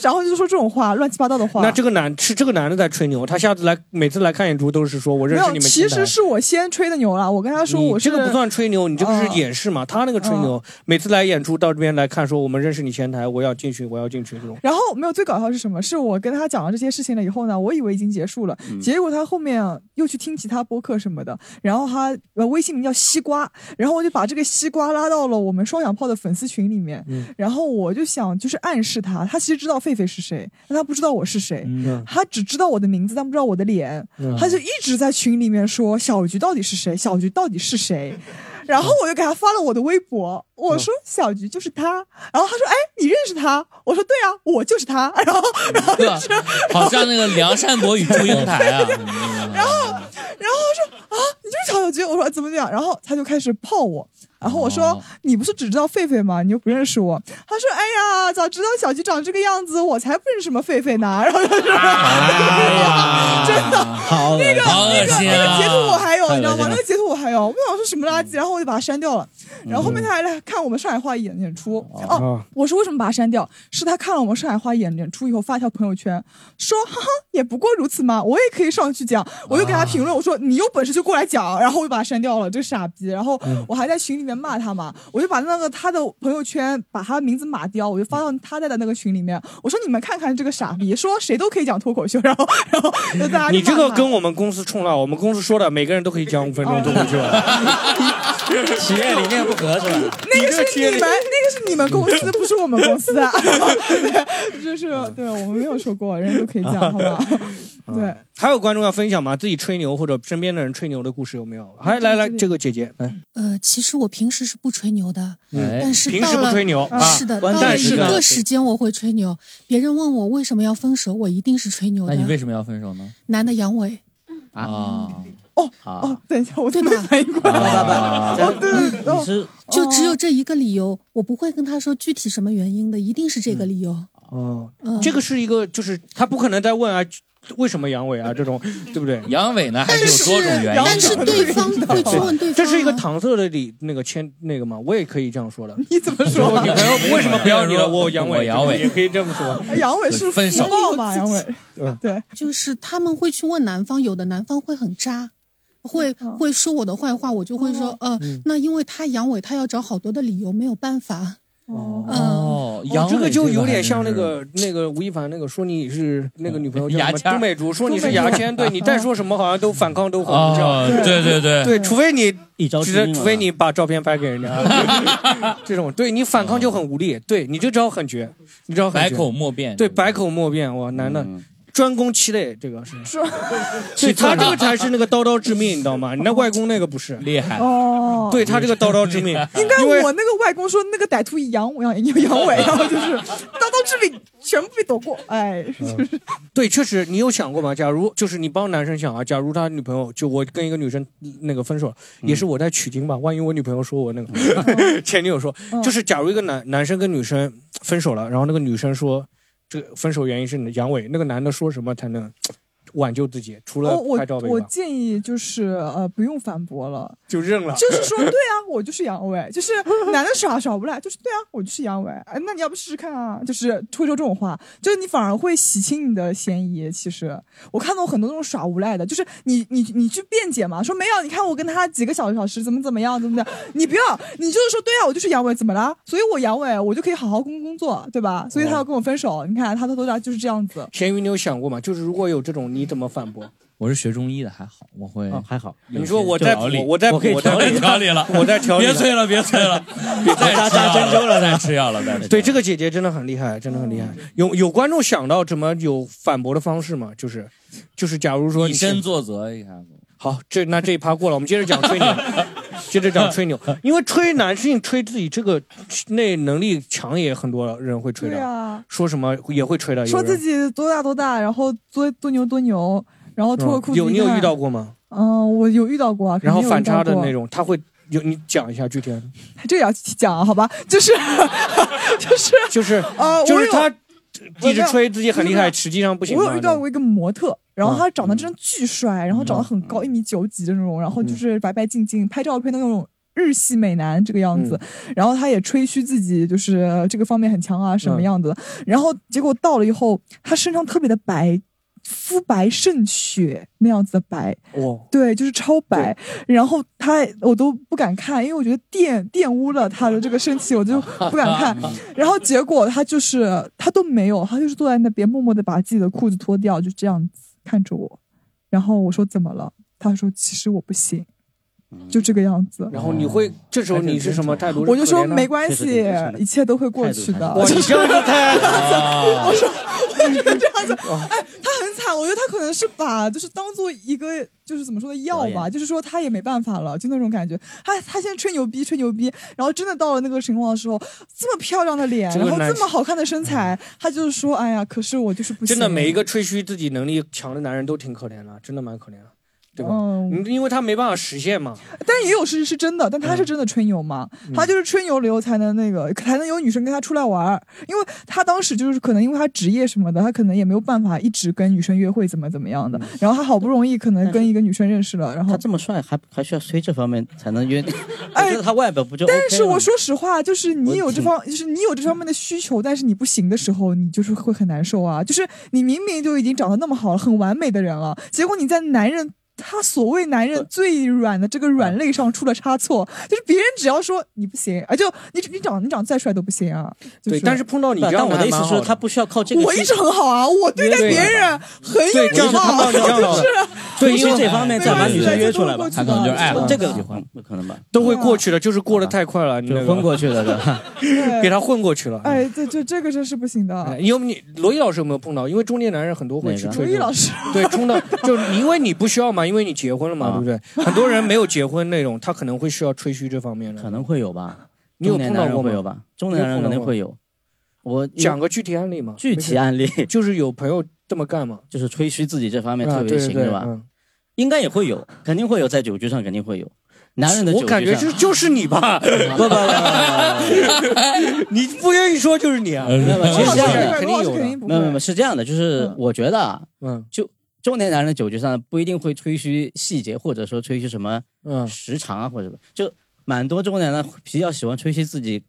然后就说这种话，乱七八糟的话。那这个男是这个男的在吹牛，他下次来每次来看演出都是说我认识你们。其实是我先吹的牛了，我跟他说我这个不算吹牛，你这个是掩饰嘛？他那个吹牛，每次来演出到这边来看，说我们认识你前台，我要进群，我要进群这种。然后没有最搞笑是什么？是我跟他讲了这些事情了以后呢，我以为已经结束了，结果他后面又去听其他播客什么的，然后他呃微信名叫西瓜，然后我就把这个西瓜拉到了我们双响炮的粉丝群里面，然后我就想就是暗示他，他其实知道狒狒是谁，但他不知道我是谁，他只知道我的名字，但不知道我的脸，他就一直在群里面说小菊到底是谁，小菊到底是谁。然后我就给他发了我的微博，我说小菊就是他，然后他说哎你认识他？我说对啊，我就是他。然后然后就是好像那个梁山伯与祝英台啊。然后然后我说啊你就是曹小菊，我说怎么讲？然后他就开始泡我。然后我说：“你不是只知道狒狒吗？你又不认识我。”他说：“哎呀，早知道小菊长这个样子，我才不认识什么狒狒呢。”然后他说：“ 真的，好那个那个那个截图我还有，你知道吗？那个截图我还有。我想说什么垃圾，然后我就把它删掉了。然后后面他还来看我们上海话演演出。哦，我说为什么把他删掉？是他看了我们上海话演演出以后发一条朋友圈，说：“哈哈，也不过如此嘛，我也可以上去讲。”我就给他评论，我说：“你有本事就过来讲。”然后我就把他删掉了，这个傻逼。然后我还在群里面。骂他嘛，我就把那个他的朋友圈把他名字码掉，我就发到他在的那个群里面。我说你们看看这个傻逼，说谁都可以讲脱口秀，然后然后大家你这个跟我们公司冲了，我们公司说的每个人都可以讲五分钟脱口秀。企业理念不合是吧？那个是你们，那个是你们公司，不是我们公司啊。对就是对我们没有说过，人家都可以讲，好不好？对。还有观众要分享吗？自己吹牛或者身边的人吹牛的故事有没有？来来来，这个姐姐，来。呃，其实我平时是不吹牛的，但是平时不吹牛，是的，到了一个时间我会吹牛。别人问我为什么要分手，我一定是吹牛的。那你为什么要分手呢？男的阳痿。啊。哦哦，等一下，我对没反应过来。哦，对，你是就只有这一个理由，我不会跟他说具体什么原因的，一定是这个理由。哦，这个是一个，就是他不可能再问啊。为什么阳痿啊？这种 对不对？阳痿呢，还是有多种原因。但是对方会去问对方，这是一个搪塞的理那个签那个吗？我也可以这样说的。你怎么说？女朋友为什么不要你了？我阳痿，阳痿也可以这么说。阳痿是分手嘛？阳痿，对，就是他们会去问男方，有的男方会很渣，会会说我的坏话，我就会说，呃，那因为他阳痿，他要找好多的理由，没有办法。哦，这个就有点像那个那个吴亦凡那个说你是那个女朋友叫什么？都美竹说你是牙签，对你再说什么好像都反抗都很不叫。对对对对，除非你一招除非你把照片拍给人家，这种对你反抗就很无力。对你这招很绝，你知道百口莫辩。对，百口莫辩，哇，男的。专攻七类，这个是，所以 他这个才是那个刀刀致命，你知道吗？你那外公那个不是厉害哦，对他这个刀刀致命。应该我那个外公说那个歹徒阳痿有阳痿，然后就是刀刀致命，全部被躲过。哎，就是对，确实你有想过吗？假如就是你帮男生想啊，假如他女朋友就我跟一个女生那个分手，也是我在取经吧？万一我女朋友说我那个前女友说，就是假如一个男男生跟女生分手了，然后那个女生说。这分手原因是阳痿，那个男的说什么才能？挽救自己，除了拍照我我建议就是呃不用反驳了，就认了。就是说对啊，我就是阳痿，就是男的耍耍不来，就是对啊，我就是阳痿。哎，那你要不试试看啊？就是会说这种话，就是你反而会洗清你的嫌疑。其实我看到很多那种耍无赖的，就是你你你去辩解嘛，说没有，你看我跟他几个小小时怎么怎么样怎么的，你不要，你就是说对啊，我就是阳痿，怎么了？所以我阳痿，我就可以好好工工作，对吧？所以他要跟我分手，你看他的头条就是这样子。咸鱼，你有想过吗？就是如果有这种你。你怎么反驳？我是学中医的，还好，我会还好。你说我在我在我可以调理调理了，我在调理。别催了，别催了，别再扎针灸了，再吃药了，再对这个姐姐真的很厉害，真的很厉害。有有观众想到怎么有反驳的方式吗？就是就是，假如说以身作则一下子。好，这那这一趴过了，我们接着讲吹牛。接着讲吹牛，因为吹男性吹自己这个那能力强也很多人会吹的，对啊说什么也会吹的，说自己多大多大，然后多多牛多牛，然后脱个裤子、嗯有你有遇到？过吗？嗯，我有遇到过然后反差的那，种，他会有你讲一下具体的，这也要讲啊好吧？就是 就是就是呃，就是他一直吹自己很厉害，实际上不行我。有遇到过一个模特，然后嗯他长得真的巨帅，然后长得很高，一米九几的那种，然后就是白白净净，拍照片的那种。日系美男这个样子，嗯然后他也吹嘘自己就是这个方面很强啊，什么嗯样子的。然后结果到了以后，他身上特别的白，肤白胜雪那样子的白，哇，对，就是超白。然后他我都不敢看，因为我觉得玷玷污了他的这个身体，我就不敢看。然后结果他就是他都没有，他就是坐在那边默默的把自己的裤子脱掉，就这样子看着我。然后我说怎么了？他说其实我不行，就这个样子。然后你会这时候你是什么态度？我就说没关系，一切都会过去的。我就这样我说我就是这样子，哎，他很惨，我觉得他可能是把就是当做一个就是怎么说的药吧，就是说他也没办法了，就那种感觉。他他现在吹牛逼吹牛逼，然后真的到了那个情况的时候，这么漂亮的脸，然后这么好看的身材，他就是说，哎呀，可是我就是不行。真的每一个吹嘘自己能力强的男人都挺可怜的，真的蛮可怜的，对吧？因为他没办法实现嘛。但也有事是真的，但他是真的吹牛嘛？嗯他就是吹牛了以后才能那个，才能有女生跟他出来玩儿。因为他当时就是可能因为他职业什么的，他可能也没有办法一直跟女生约会怎么怎么样的。然后他好不容易可能跟一个女生认识了，然后他这么帅，还还需要吹这方面才能约？我觉得他外表不就 OK？但是我说实话，就是你有这方，就是你有这方面的需求，但是你不行的时候，你就是会很难受啊。就是你明明就已经长得那么好了，很完美的人了，结果你在男人。他所谓男人最软的这个软肋上出了差错，就是别人只要说你不行，啊，就你你长你长再帅都不行啊。就是、对，但是碰到你这样但我的意思是是，他不需要靠这个。我一直很好啊，我对待别人很有礼貌，就是对，因为这方面再把女生约出来吧，他可能就是爱了这个不可能吧？都会过去的，就是过得太快了，你那个就昏过去了的。给他混过去了。哎，这这这个真是不行的。哎有你罗毅老师有没有碰到？因为中年男人很多会去哪个吹。罗毅老师，对，冲到 就因为你不需要嘛，因为你结婚了嘛，对不对？很多人没有结婚那种，他可能会需要吹嘘这方面的。可能会有吧？你有中年男人碰到过吗会有吧？中年人肯定会有。我讲个具体案例嘛？具体案例 就是有朋友这么干嘛？就是吹嘘自己这方面啊特别对对行是吧？嗯应该也会有，肯定会有，在酒局上肯定会有。男人的酒局上，我感觉就就是你吧？不不不不你不愿意说就是你啊？没有是这样的，肯定有的。没有没有，是这样的，就是我觉得啊，嗯，就中年男人的酒局上不一定会吹嘘细节，或者说吹嘘什么嗯。时长啊，或者什么，就蛮多中年男比较喜欢吹嘘自己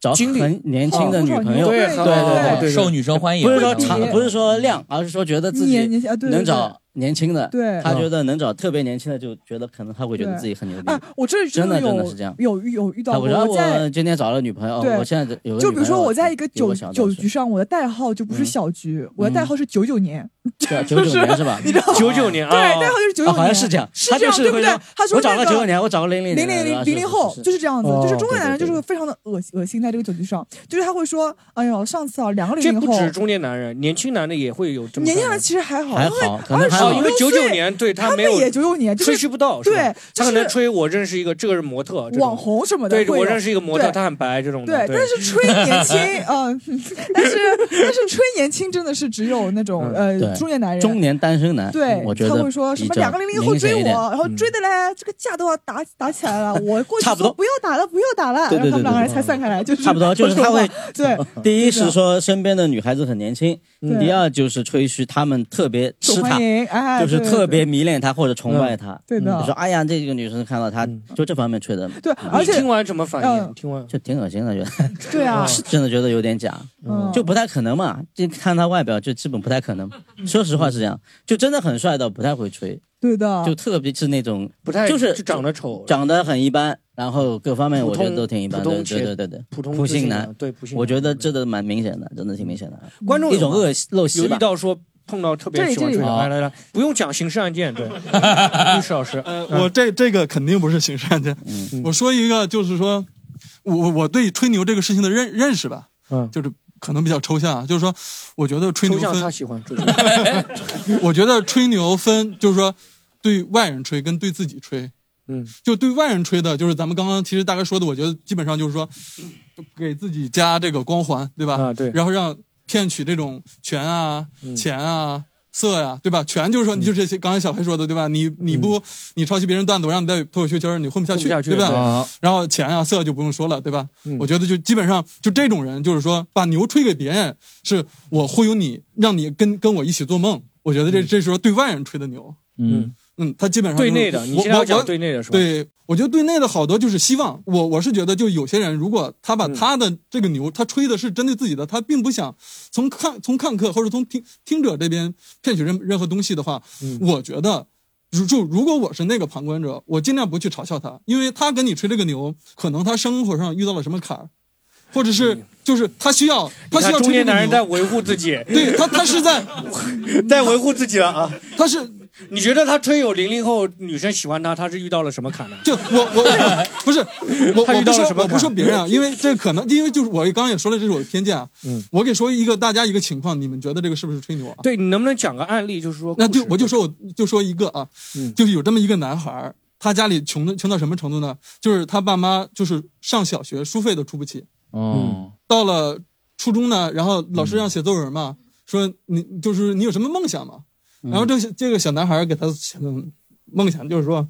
找很年轻的女朋友，对对对对，受女生欢迎，不是说长，不是说量，而是说觉得自己能找年轻的，对。他觉得能找特别年轻的，就觉得可能他会觉得自己很牛逼。啊。，我这里真的有真的是这样。有有遇到过。他我今天找了女朋友，我现在有就比如说我在一个酒酒局上，我的代号就不是小菊，我的代号是九九年，对九九年是吧？你知道吗？九九年啊对，啊代号就是九九啊年，好像是这样，是这样，对不对？他说我找那个个九九年，我找个零零零零零零零后就是这样子，哦就是中年男人就是非常的恶恶心，在这个酒局上，就是他会说，哎呦，上次啊，两个零零后，这不止中年男人，年轻男的也会有这么年轻人其实还好，还好因为九九年对他他没有们也九九年，就是吹嘘不到，对，他可能吹我认识一个，这个是模特，网红什么的对，我认识一个模特，他很白这种的，对，但是吹年轻，嗯，但是但是吹年轻真的是只有那种呃对中年男人，中年单身男，对，我觉得他会说什么两个零零后追我，然后追的嘞，这个架都要打打起来了，我过去差不多。说不要打了，不要打了，对对对然后他们两个人才散开来，就是差不多，就是他会对，第一是说身边的女孩子很年轻，第二就是吹嘘他们特别吃受她欢迎，哎，就是特别迷恋他或者崇拜他。对的。就说哎呀，这个女生看到他就这方面吹的，对，而且听完什么反应？听完。就挺恶心的，觉得 对啊，是真的觉得有点假，嗯。就不太可能嘛。就看他外表，就基本不太可能。说实话是这样，就真的很帅的不太会吹，对的，就特别是那种不太就是就长得丑，长得很一般，然后各方面我觉得都挺一般的，对普通且对对对，普通普信男对普信男我觉得这个蛮明显的，真的挺明显的。观众一种恶陋习吧有遇。到说碰到特别喜欢吹的，来来来，不用讲刑事案件，对，律师老师，呃，我这这个肯定不是刑事案件。嗯我说一个，就是说，我我我对吹牛这个事情的认认识吧，嗯，就是可能比较抽象啊，就是说，我觉得吹抽牛分，象他喜欢，追求 我觉得吹牛分，就是说，对外人吹跟对自己吹，嗯，就对外人吹的，就是咱们刚刚其实大概说的，我觉得基本上就是说，给自己加这个光环，对吧？啊，对。然后让骗取这种权啊、嗯钱啊、色呀、对吧？全就是说，你就这些，刚才小黑说的，对吧？你你不你抄袭别人段子，我让你在脱口秀圈儿你混不下去，对吧？对然后钱啊、色就不用说了，对吧？嗯我觉得就基本上就这种人，就是说把牛吹给别人，是我忽悠你，让你跟跟我一起做梦。我觉得这这时候对外人吹的牛。嗯嗯，他基本上对就是内的你我现在要讲对内的是吧对，我觉得对内的好多就是希望。我我是觉得，就有些人如果他嗯把他的这个牛，他吹的是针对自己的，他并不想从看从看客或者从听听者这边骗取任任何东西的话，嗯我觉得。如就如果我是那个旁观者，我尽量不去嘲笑他，因为他跟你吹这个牛，可能他生活上遇到了什么坎儿，或者是就是他需要他需要中年男人在维护自己，对他他是在 在维护自己了啊。他是，你觉得他吹有零零后女生喜欢他，他是遇到了什么坎呢？就我我 不是我他遇我不说我不到了什么坎说别人啊，因为这可能因为就是我刚刚也说了，这是我的偏见啊。嗯，我给说一个大家一个情况，你们觉得这个是不是吹牛啊？对你能不能讲个案例，就是说，那就我就说我就说一个啊，嗯就是有这么一个男孩儿，他家里穷的穷到什么程度呢？就是他爸妈就是上小学书费都出不起，哦，到了初中呢，然后老师让写作文嘛，说你就是你有什么梦想嘛？然后这个这个小男孩给他写的梦想就是说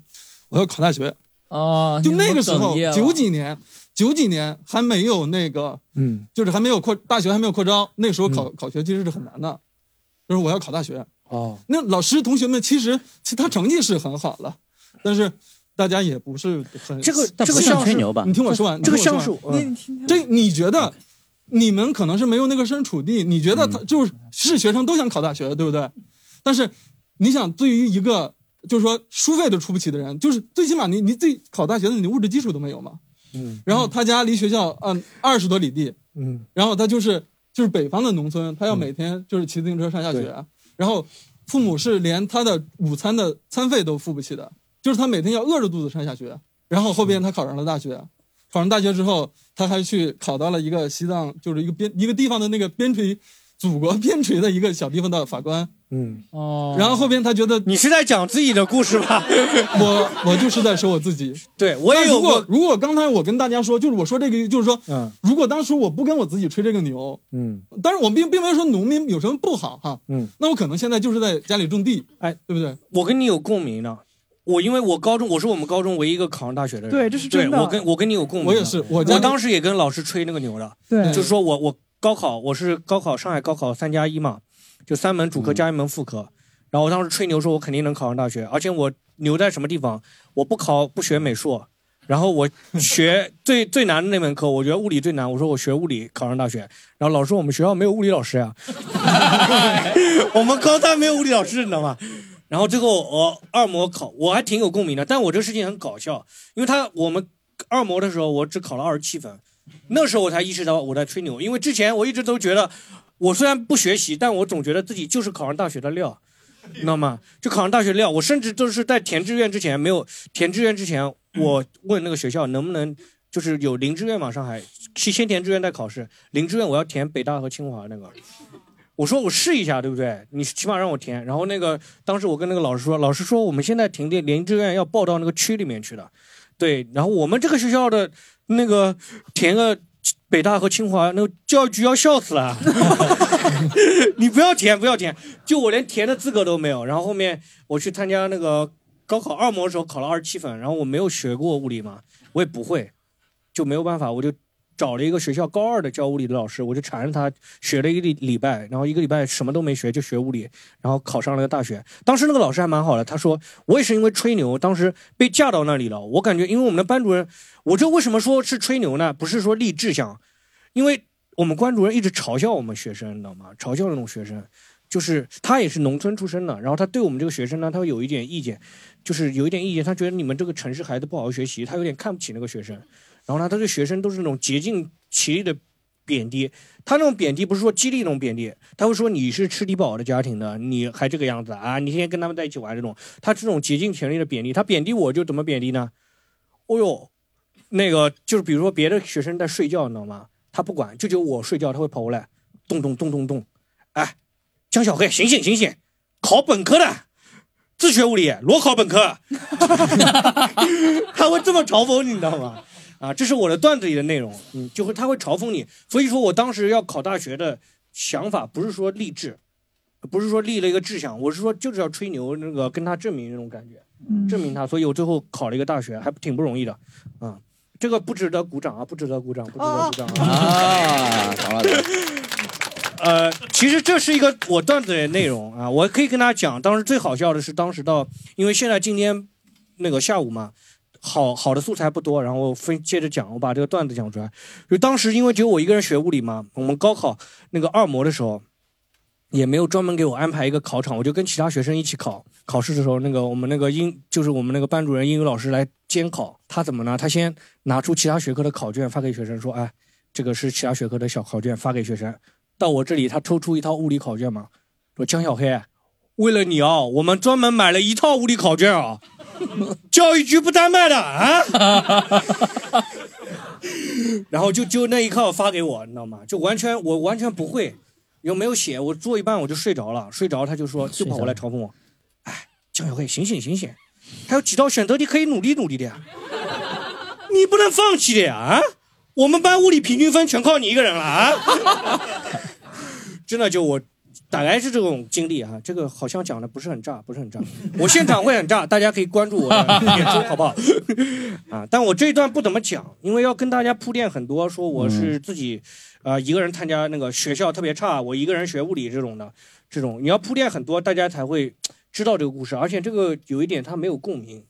我要考大学。哦，就那个时候九几年，九几年还没有那个，嗯，就是还没有扩大学还没有扩招，那时候考、考学其实是很难的，就是我要考大学。哦，那老师同学们其实其实他成绩是很好了，但是大家也不是很这个这个像吹牛吧你听我说完，这个你听我说完像是这你觉得？你们可能是没有那个身处地，你觉得嗯他就是是学生都想考大学，对不对？但是你想，对于一个就是说书费都出不起的人，就是最起码你你自己考大学的你物质基础都没有嘛。嗯然后他家离学校嗯二十多里地，嗯，然后他就是就是北方的农村，他要每天就是骑自行车上下学，然后父母是连他的午餐的餐费都付不起的，就是他每天要饿着肚子上下学。然后后边他考上了大学，考上大学之后，他还去考到了一个西藏，就是一个边一个地方的那个边陲，祖国边陲的一个小地方的法官。嗯，哦。然后后边他觉得你是在讲自己的故事吧？我我就是在说我自己。对我也有如果过。如果刚才我跟大家说，就是我说这个，就是说，嗯。如果当时我不跟我自己吹这个牛，嗯。但是我并并没有说农民有什么不好哈，嗯，那我可能现在就是在家里种地，哎，对不对？我跟你有共鸣的。我因为我高中我是我们高中唯一一个考上大学的人，对这是真的。对我跟我跟你有共鸣。我也是我我当时也跟老师吹那个牛的，对。就是说我我高考我是高考上海高考三加一嘛，就三门主科加一门副科，然后我当时吹牛说我肯定能考上大学，而且我牛在什么地方？我不考不学美术，然后我学 最最难的那门课，我觉得物理最难，我说我学物理考上大学，然后老师说我们学校没有物理老师呀、我们高三没有物理老师，你知道吗？然后最后我二模考，我还挺有共鸣的，但我这个事情很搞笑，因为他我们二模的时候我只考了二十七分，那时候我才意识到我在吹牛，因为之前我一直都觉得，我虽然不学习，但我总觉得自己就是考上大学的料，你知道吗？就考上大学料，我甚至都是在填志愿之前没有填志愿之前，我问那个学校能不能就是有零志愿嘛，上海先先填志愿再考试，零志愿我要填北大和清华那个。我说我试一下，对不对？你起码让我填。然后那个当时我跟那个老师说，老师说我们现在停电，零志愿要报到那个区里面去的。对，然后我们这个学校的那个填个北大和清华，那个教育局要笑死了。你不要填，不要填，就我连填的资格都没有。然后后面我去参加那个高考二模的时候，考了二十七分，然后我没有学过物理嘛，我也不会，就没有办法，我就找了一个学校高二的教物理的老师，我就缠着他学了一个礼礼拜，然后一个礼拜什么都没学，就学物理，然后考上了个大学。当时那个老师还蛮好的，他说我也是因为吹牛，当时被架到那里了。我感觉，因为我们的班主任，我这为什么说是吹牛呢？不是说立志向，因为我们班主任一直嘲笑我们学生，你知道吗？嘲笑那种学生。就是他也是农村出身的，然后他对我们这个学生呢，他有一点意见，就是有一点意见，他觉得你们这个城市孩子不好好学习，他有点看不起那个学生。然后呢，他对学生都是那种竭尽其力的贬低。他那种贬低不是说激励那种贬低，他会说你是吃低保的家庭的，你还这个样子啊？你天天跟他们在一起玩这种，他这种竭尽全力的贬低。他贬低我就怎么贬低呢？哦呦，那个就是比如说别的学生在睡觉，你知道吗？他不管，就只有我睡觉，他会跑过来，咚咚咚咚咚，哎，江小黑醒醒醒醒，考本科的，自学物理，裸考本科。他会这么嘲讽你，你知道吗？啊，这是我的段子里的内容，嗯，就会他会嘲讽你。所以说我当时要考大学的想法不是说励志，不是说立了一个志向，我是说就是要吹牛，那个跟他证明那种感觉，证明他。所以我最后考了一个大学，还挺不容易的，啊，这个不值得鼓掌啊，不值得鼓掌，不值得鼓掌啊！啊，好了，呃，其实这是一个我段子的内容啊，我可以跟大家讲，当时最好笑的是当时到，因为现在今天那个下午嘛，好好的素材不多，然后分接着讲，我把这个段子讲出来。就当时因为只有我一个人学物理嘛，我们高考那个二模的时候，也没有专门给我安排一个考场，我就跟其他学生一起考。考试的时候，那个我们那个英就是我们那个班主任英语老师来监考，他怎么呢？他先拿出其他学科的考卷发给学生，说：“哎，这个是其他学科的小考卷，发给学生。”到我这里，他抽出一套物理考卷嘛，说：“江小黑，为了你啊，我们专门买了一套物理考卷啊，教育局不单卖的啊。”然后就就那一刻发给我，你知道吗？就完全我完全不会，又没有写，我做一半我就睡着了，睡着他就说 就跑过来嘲讽我，哎，江小黑醒醒醒醒，还有几道选择题可以努力努力的呀，你不能放弃的呀啊！我们班物理平均分全靠你一个人了啊！真的就我大概是这种经历啊，这个好像讲的不是很炸，不是很炸。我现场会很炸，大家可以关注我的演出，好不好？啊，但我这一段不怎么讲，因为要跟大家铺垫很多，说我是自己啊、呃一个人参加那个学校特别差，我一个人学物理这种的，这种你要铺垫很多，大家才会知道这个故事。而且这个有一点它没有共鸣。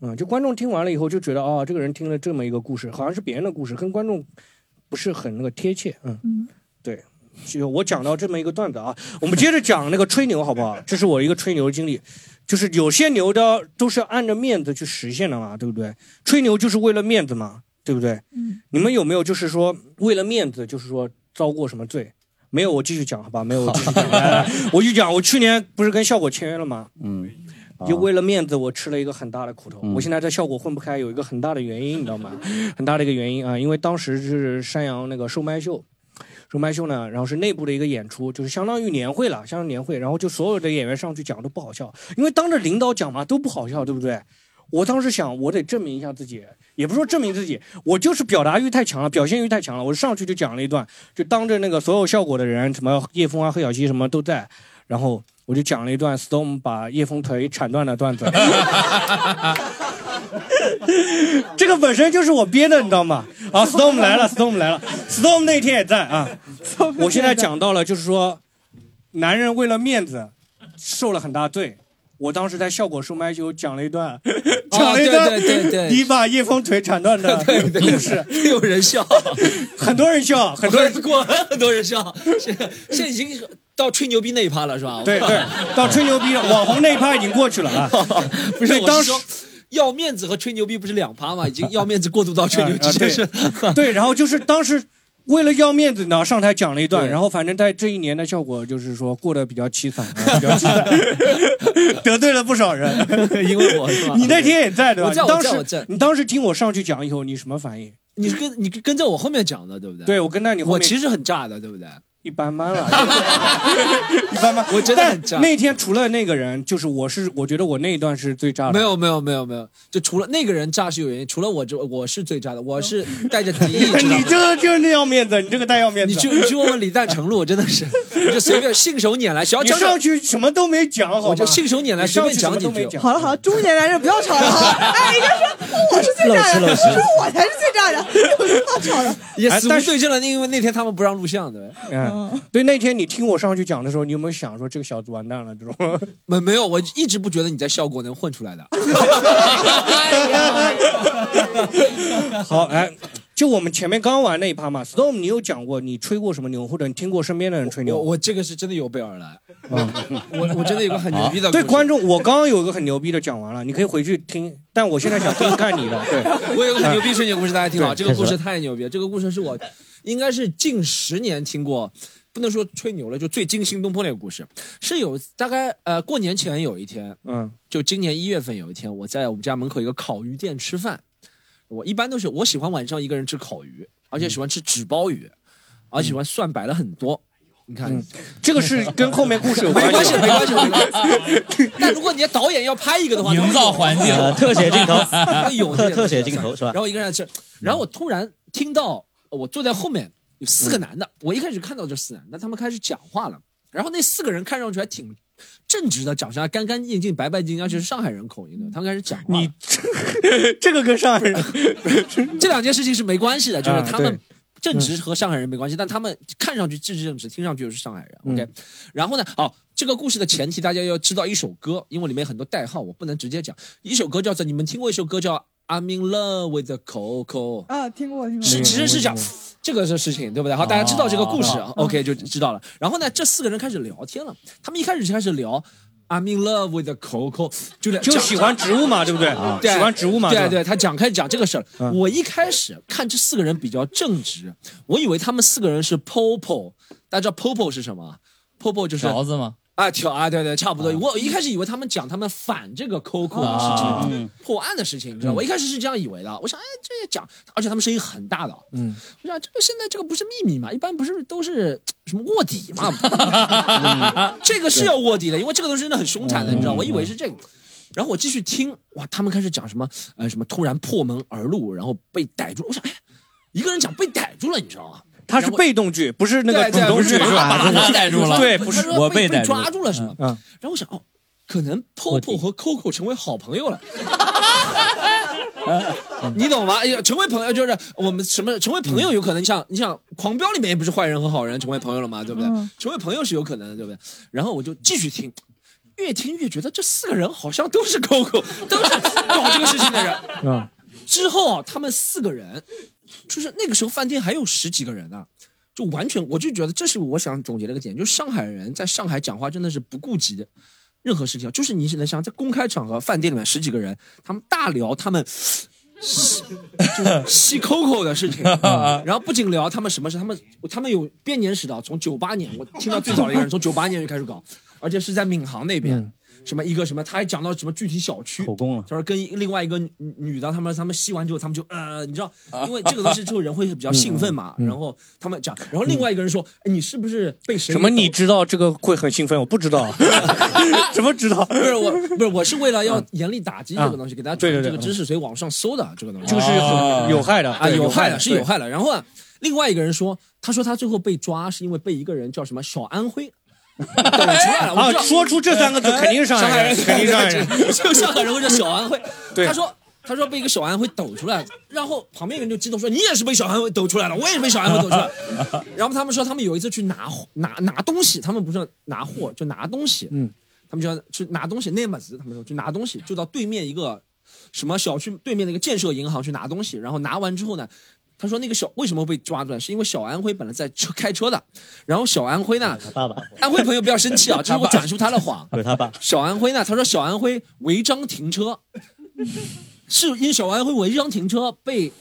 嗯，就观众听完了以后就觉得哦，这个人听了这么一个故事，好像是别人的故事，跟观众不是很那个贴切。嗯，我讲到这么一个段子啊，我们接着讲那个吹牛好不好？这是我一个吹牛的经历，就是有些牛的都是按着面子去实现的嘛，对不对？吹牛就是为了面子嘛，对不对？嗯，你们有没有就是说为了面子，就是说遭过什么罪？没有，我继续讲好吧？没有，我继续讲。来来我就讲，我去年不是跟效果签约了吗？嗯，就为了面子，我吃了一个很大的苦头。我现在在效果混不开，有一个很大的原因，你知道吗？很大的一个原因啊，因为当时是山羊那个售卖秀，说麦秀呢，然后是内部的一个演出，就是相当于年会了，相当于年会，然后就所有的演员上去讲都不好笑，因为当着领导讲嘛都不好笑，对不对？我当时想，我得证明一下自己，也不说证明自己，我就是表达欲太强了，表现欲太强了。我上去就讲了一段，就当着那个所有效果的人，什么叶枫啊、贺小溪什么都在，然后我就讲了一段 Storm 把叶枫腿铲断的段子。这个本身就是我编的，你知道吗？啊，Storm 来了，Storm 来了，Storm 那天也在啊。我现在讲到了，就是说，男人为了面子受了很大罪。我当时在效果售卖就讲了一段，讲了一段，你把叶枫腿铲断的 故事，有人笑，很多人笑，很多人过，很多人笑。现在现在已经到吹牛逼那一趴了，是吧？对对，到吹牛逼网红那一趴已经过去了啊。不是，当时要面子和吹牛逼不是两趴吗？已经 要面子过渡到吹牛，啊直接是。对，然后就是当时为了要面子呢，上台讲了一段，对然后反正在这一年的效果就是说过得比较凄惨，啊比较凄惨，得罪了不少人。因为我是吧？你那天也在对吧？当时你当时听我上去讲以后，你什么反应？你是跟你跟在我后面讲的，对不对？对我跟在你后面，我其实很炸的，对不对？一般般了，一般般。我真的很炸那天除了那个人，就是我是我觉得我那一段是最炸的。没有没有没有没有，就除了那个人炸是有原因，除了我之我是最炸的，我是 带着敌意，你？这个就是那要面子，你这个太要面子。你去你去问问李诞、程璐，真的是，我就随便信手拈来，小你讲讲上去什么都没讲，好吗？我就信手拈来，随便讲几句。么都没讲。好了好了，中年男人不要吵了哈！哎，人家说我是最炸的，说我才是最炸的，有什么好吵的？也死无哎但是对证了，因为那天他们不让录像，对。嗯，对，那天你听我上去讲的时候，你有没有想说这个小子完蛋了？这种 没没有，我一直不觉得你在效果能混出来的。好，哎，就我们前面刚玩那一趴嘛，Storm，你有讲过你吹过什么牛，或者你听过身边的人吹牛？我这个是真的有备而来，嗯，我我真的有个很牛逼的。对观众，我刚刚有一个很牛逼的讲完了，你可以回去听，但我现在想听看你的。对，我有个很牛逼吹牛故事，大家听好。这个故事太牛逼了，这个故事是我应该是近十年听过，不能说吹牛了，就最惊心动魄那个故事。是有大概呃过年前有一天，嗯就今年一月份有一天，我在我们家门口一个烤鱼店吃饭。我一般都是我喜欢晚上一个人吃烤鱼，而且喜欢吃纸包鱼，而且喜欢蒜摆了很多。你看，这个是跟后面故事有关系，没关系，没关系。但如果你的导演要拍一个的话，营造环境呃特写镜头会有特写镜头是吧然后一个人在吃，然后我突然听到我坐在后面有四个男的，我一开始看到这四男那，他们开始讲话了，然后那四个人看上去还挺正直的，长相还干干净净、白白净净，而且是上海人口音的，他们开始讲话。你 这个跟上海人这两件事情是没关系的，就是啊他们对正直和上海人没关系，但他们看上去正直正直，听上去又是上海人。嗯 OK，然后呢，哦，这个故事的前提大家要知道一首歌，因为里面很多代号，我不能直接讲。一首歌叫做，你们听过一首歌叫《I'm in love with the Coco》。啊，听过听过，是其实是讲这个是事情，对不对？好，大家知道这个故事、o k 就知道了。然后呢，这四个人开始聊天了，他们一开始就开始聊。I'm in love with the Coco，就就喜欢植物嘛，对不对？对喜欢植物嘛，对对，他讲开始讲这个事儿。嗯我一开始看这四个人比较正直，我以为他们四个人是 Popo，大家知道 Popo 是什么？Popo 就是条子吗？啊，条啊，对对，差不多。我一开始以为他们讲他们反这个 Coco 的事情，破案的事情，你知道？我一开始是这样以为的。我想，哎，这也讲，而且他们声音很大的。嗯，我想，这个现在这个不是秘密嘛？一般不是都是什么卧底嘛？这个是要卧底的，因为这个东西真的很凶残的，你知道？我以为是这个。然后我继续听，哇，他们开始讲什么呃什么突然破门而入，然后被逮住。我想，哎，一个人讲被逮住了，你知道吗？它是被动句，不是那个主动句，是是吧？把他逮住了对，不是我被被抓住了是吗？嗯，然后我想，哦，可能 Popo 和 Coco 成为好朋友了。你懂吗？哎呀，成为朋友就是我们什么？成为朋友有可能，你像你像《狂飙》里面也不是坏人和好人成为朋友了嘛，对不对？嗯成为朋友是有可能的，对不对？然后我就继续听，越听越觉得这四个人好像都是 Coco，都是 搞这个事情的人。嗯，之后啊他们四个人，就是那个时候饭店还有十几个人呢、就完全我就觉得这是我想总结的一个点，就是上海人在上海讲话真的是不顾及的任何事情，就是你能想在公开场合饭店里面十几个人，他们大聊他们。吸 就是吸 Coco 的事情，然后不仅聊他们什么事，他们他们有编年史的，从九八年我听到最早的一个人从九八年就开始搞，而且是在闵行那边，什么一个什么，他还讲到什么具体小区，口供了。他说跟另外一个女女的，他们他们吸完之后，他们就呃，你知道，因为这个东西之后人会比较兴奋嘛，然后他们讲，然后另外一个人说，哎，你是不是被谁什么？你知道这个会很兴奋？我不知道，什么知道？不是我，不是我是为了要严厉打击这个东西，给大家传这个知识，所以网上搜的这个东西，这个是很有害的啊，有害的，是有害的。然后啊，另外一个人说，他说他最后被抓是因为被一个人叫什么小安徽。抖出来了，我知道啊说出这三个字肯定是上海人肯定是上海人就上海人或者小安徽。对他说他说被一个小安徽抖出来，然后旁边人就激动说：“你也是被小安徽抖出来了，我也是被小安徽抖出来。”然后他们说他们有一次去拿拿拿东西，他们不是拿货就拿东西，嗯，他们就要去拿东西，那么子他们说去拿东西，就到对面一个什么小区对面的一个建设银行去拿东西，然后拿完之后呢。他说：“那个小为什么会被抓住呢？是因为小安徽本来在车开车的，然后小安徽呢，他爸爸，安徽朋友不要生气啊，这是我转述他的谎。对他爸，小安徽呢，他说小安徽违章停车，是因小安徽违章停车被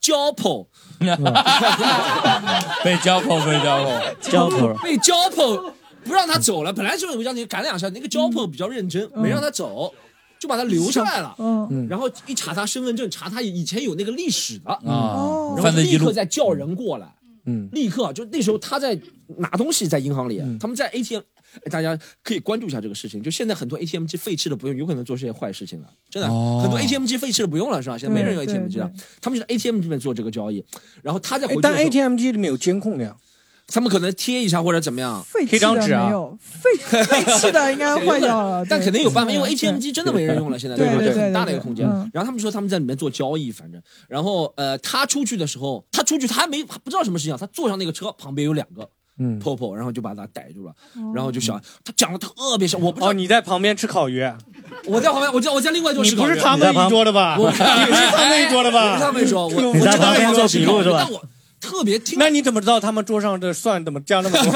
交破，被交破，被交破，交破被交破，不让他走了。本来就是违章停，赶两下，那个交破比较认真，没让他走。就把他留下来了，嗯，然后一查他身份证，查他以前有那个历史的，啊然后立刻再叫人过来，嗯，立刻就那时候他在拿东西在银行里，他们在 ATM，哎大家可以关注一下这个事情。就现在很多 ATM 机废弃的不用，有可能做这些坏事情了，真的，哦。很多 ATM 机废弃的不用了是吧？现在没人用 ATM 机了，他们就在 ATM 这边做这个交易，然后他在回哎但 ATM 机里面有监控的呀，他们可能贴一下或者怎么样，废弃的没有，废 废弃的应该坏掉了，但肯定有办法，因为 ATM 机真的没人用了，现在对对对？很大的一个空间。嗯。然后他们说他们在里面做交易，反正，然后呃，他出去的时候，他出去他还没不知道什么事情啊，他坐上那个车旁边有两个。嗯。Popo，然后就把他逮住了，然后就想他讲的特别像，我不知道哦，你在旁边吃烤鱼，我在旁边，我在我在另外一桌 你吃烤鱼不是他们一桌的吧？我你不是他们一桌的吧？不是他们一桌，我你在我旁边做笔录是吧？但我特别听，那你怎么知道他们桌上的蒜怎么加那么多？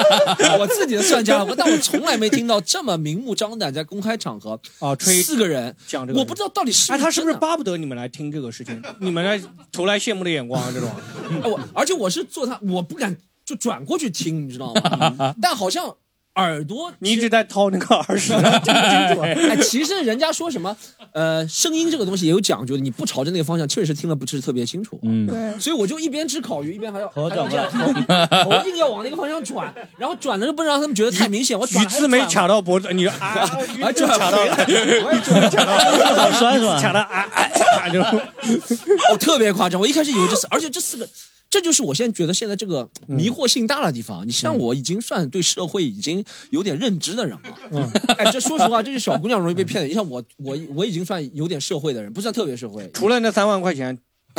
我自己的蒜加了，但我从来没听到这么明目张胆在公开场合啊吹四个人讲这个，我不知道到底是哎，他是不是巴不得你们来听这个事情？你们来投来羡慕的眼光啊，这种。哎我而且我是坐他，我不敢就转过去听，你知道吗？但好像耳朵，你一直在掏那个耳屎，听不清楚。哎，其实人家说什么，呃，声音这个东西也有讲究的，你不朝着那个方向，确实听得不是特别清楚。嗯，对，所以我就一边吃烤鱼，一边还要头还要这样头硬要往那个方向转，然后转的时候不能让他们觉得太明显，我转鱼刺没卡到脖子，你啊，啊，转卡到了，我也转卡到了，好酸是吧？卡到啊啊啊！就我，特别夸张。我一开始以为这是，而且这四个，这就是我现在觉得现在这个迷惑性大的地方。你像我已经算对社会已经有点认知的人了。嗯，哎，这说实话，这是小姑娘容易被骗的。你像我，我我已经算有点社会的人，不算特别社会。除了那三万块钱，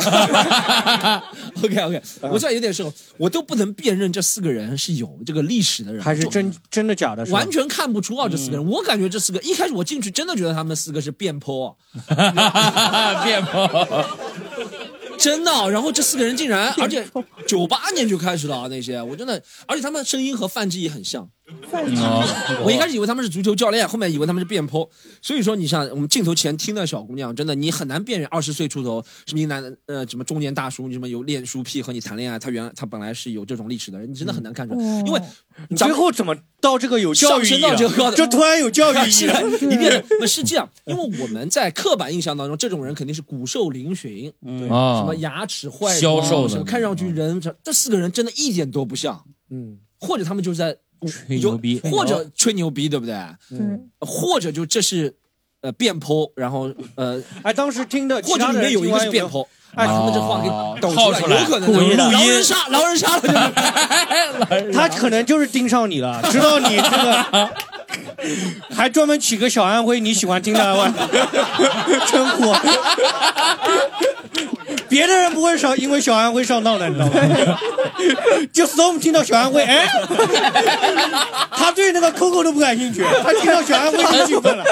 OK OK，我算有点社会，我都不能辨认这四个人是有这个历史的人，还是真真的假的？完全看不出啊，这四个人，我感觉这四个一开始我进去真的觉得他们四个是变坡，变坡，真的。然后这四个人竟然，而且九八年就开始了啊那些，我真的，而且他们声音和范志毅很像。我一开始以为他们是足球教练，后面以为他们是变坡。所以说，你像我们镜头前听的小姑娘，真的你很难辨认二十岁出头什么一男呃什么中年大叔，你什么有练书癖和你谈恋爱，他原来他本来是有这种历史的人，你真的很难看。出来，因为你最后怎么到这个有教育意义上升到这个高了？度这突然有教育意义是了。你变不是这样，因为我们在刻板印象当中，这种人肯定是骨瘦嶙。峋，对啊什么牙齿坏消瘦的。什么看上去人，这这四个人真的一点都不像，嗯，或者他们就是在吹牛逼或者吹牛。逼，对不对？对，或者就这是呃变坡，然后呃，哎，当时听的，或者里面有一个是变坡。哎把他们这话给抖套出来。有可能故意狼录音人杀，狼人杀了，就是。他可能就是盯上你了，知道你这个，还专门起个小安徽你喜欢听的 称呼。别的人不会上，因为小安会上当的，你知道吗？就 storm 听到小安会，哎，他对那个 Coco 都不感兴趣，他听到小安会就兴奋了。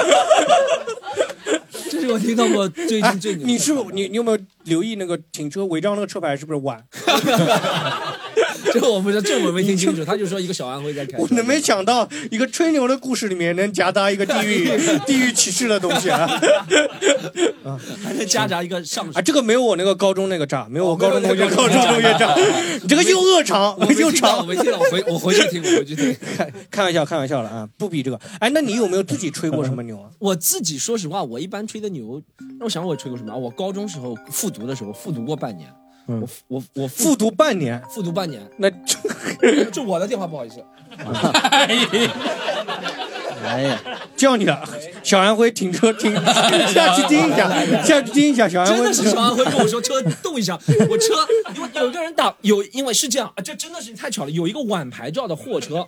这是我听到过最近最牛。你是不是你你有没有留意那个停车违章那个车牌是不是晚？这个我不知道，这个我没听清楚。他就说一个小安徽在开，我能没想到一个吹牛的故事里面能夹杂一个地域 地域歧视的东西啊！还能夹杂一个上啊，这个没有我那个高中那个炸，没有我高中同学高中同学炸，你这个又恶长又听到，我长。没听到，我回我回去听，我回去听。开开玩笑，开玩笑了啊，不比这个。哎，那你有没有自己吹过什么牛啊？我自己说实话，我一般吹的牛，那我想我吹过什么啊？我高中时候复读的时候，复读过半年。我我我复读半年，复读半年，那这 我的电话，不好意思。哎呀，叫你了，小安徽停车停，下去听一下，下去听一下小安徽。真的是小安徽跟我说车动一下，我车有一个人挡有，因为是这样啊，这真的是太巧了，有一个晚牌照的货车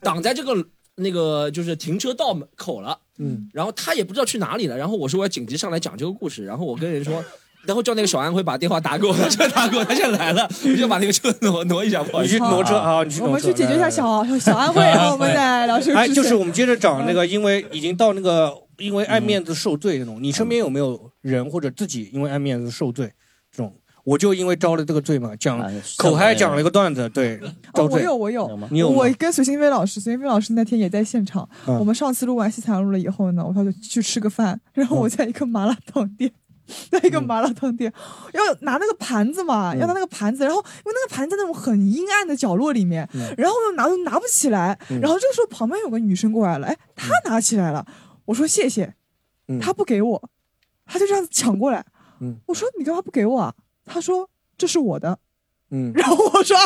挡在这个那个就是停车道门口了，嗯，然后他也不知道去哪里了，然后我说我要紧急上来讲这个故事，然后我跟人说。然后叫那个小安徽把电话打给我，打给我，他现在来了，我就把那个车挪挪一下，不好意思。你去挪车啊，你去挪车。我们去解决一下小小安徽，然 后我们再聊这个哎，就是我们接着找那个，因为已经到那个因为爱面子受罪那种，你身边有没有人或者自己因为爱面子受罪这种？我就因为招了这个罪嘛，讲口嗨讲了一个段子，对，招哦，我。有，我有，你有我跟随心飞老师，随心飞老师那天也在现场。嗯我们上次录完西坛路了以后呢，我他就去吃个饭，然后我在一个麻辣烫店。在一个麻辣烫店，要拿那个盘子嘛，要拿那个盘子，然后因为那个盘子在那种很阴暗的角落里面，然后又拿又拿不起来，嗯。然后这个时候旁边有个女生过来了，哎，她拿起来了，我说谢谢，嗯。她不给我，她就这样子抢过来，嗯。我说你干嘛不给我啊？她说这是我的，嗯，然后我说啊，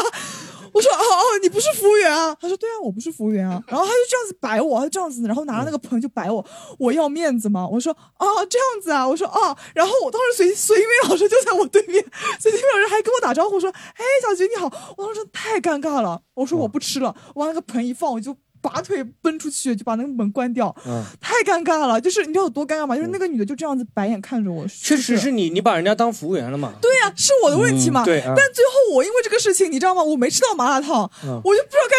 我说哦哦，你不是服务员啊？他说对啊，我不是服务员啊。然后他就这样子摆我，他这样子，然后拿着那个盆就摆我，我要面子吗。我说哦这样子啊，我说哦，然后我当时随随一老师就在我对面，随一老师还跟我打招呼说，哎小菊你好，我当时太尴尬了，我说我不吃了，我把那个盆一放我就。拔腿奔出去，就把那个门关掉，嗯太尴尬了。就是你知道有多尴尬吗？就是那个女的就这样子白眼看着我，确实是你，你把人家当服务员了嘛？对呀、是我的问题嘛。嗯对啊但最后我因为这个事情，你知道吗？我没吃到麻辣烫，嗯我就不知道该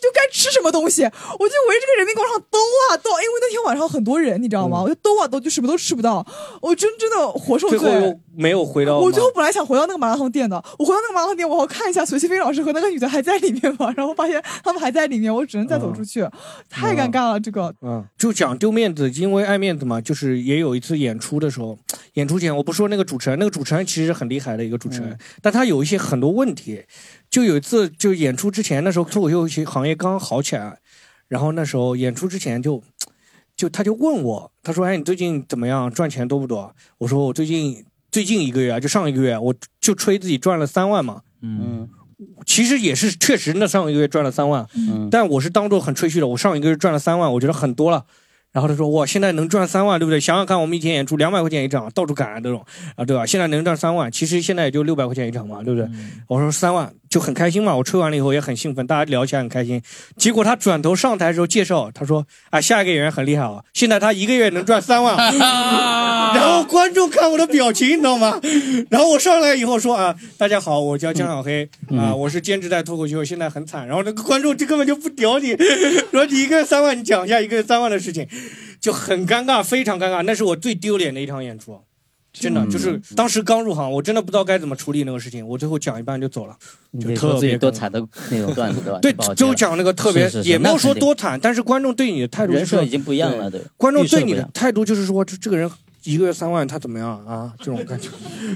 就该吃什么东西，我就围着这个人民广场兜啊兜，因为那天晚上很多人，你知道吗？我就兜啊兜，就什么都吃不到，我真真的活受罪最后罪。没有回到吗。我最后本来想回到那个麻辣烫店的，我回到那个麻辣烫店，我要看一下隋西飞老师和那个女的还在里面吗？然后发现他们还在里面，我只能再走出去，太尴尬了。这个嗯，就讲丢面子，因为爱面子嘛，就是也有一次演出的时候，演出前我不说那个主持人，那个主持人其实很厉害的一个主持人，但他有一些很多问题。就有一次，就演出之前那时候，脱口秀行业刚好起来，然后那时候演出之前就，就他就问我，他说：“哎，你最近怎么样？赚钱多不多？”我说：“我最近最近一个月啊，就上一个月，我就吹自己赚了三万嘛。”嗯，其实也是确实，那上一个月赚了三万，嗯但我是当做很吹嘘的。我上一个月赚了三万，我觉得很多了。然后他说：“哇，现在能赚三万，对不对？想想看，我们以前演出两百块钱一场，到处赶这种啊，对吧？现在能赚三万，其实现在也就六百块钱一场嘛，对不对？”我说三万就很开心嘛，我吹完了以后也很兴奋，大家聊起来很开心。结果他转头上台的时候介绍，他说：“啊，下一个演员很厉害啊，现在他一个月能赚三万。” 然后观众看我的表情，你知道吗？然后我上来以后说啊，大家好，我叫江小黑啊，我是兼职在脱口秀，现在很惨。然后那个观众就根本就不屌你，说你一个月三万，你讲一下一个月三万的事情，就很尴尬，非常尴尬。那是我最丢脸的一场演出。真的就是当时刚入行，我真的不知道该怎么处理那个事情，我最后讲一半就走了，就特别多惨的那种段子对吧？对就讲那个特别是是是也没有说多惨，但是观众对你的态度人设已经不一样了对观众对你的态度就是说，这这个人一个月三万，他怎么样啊？这种感觉，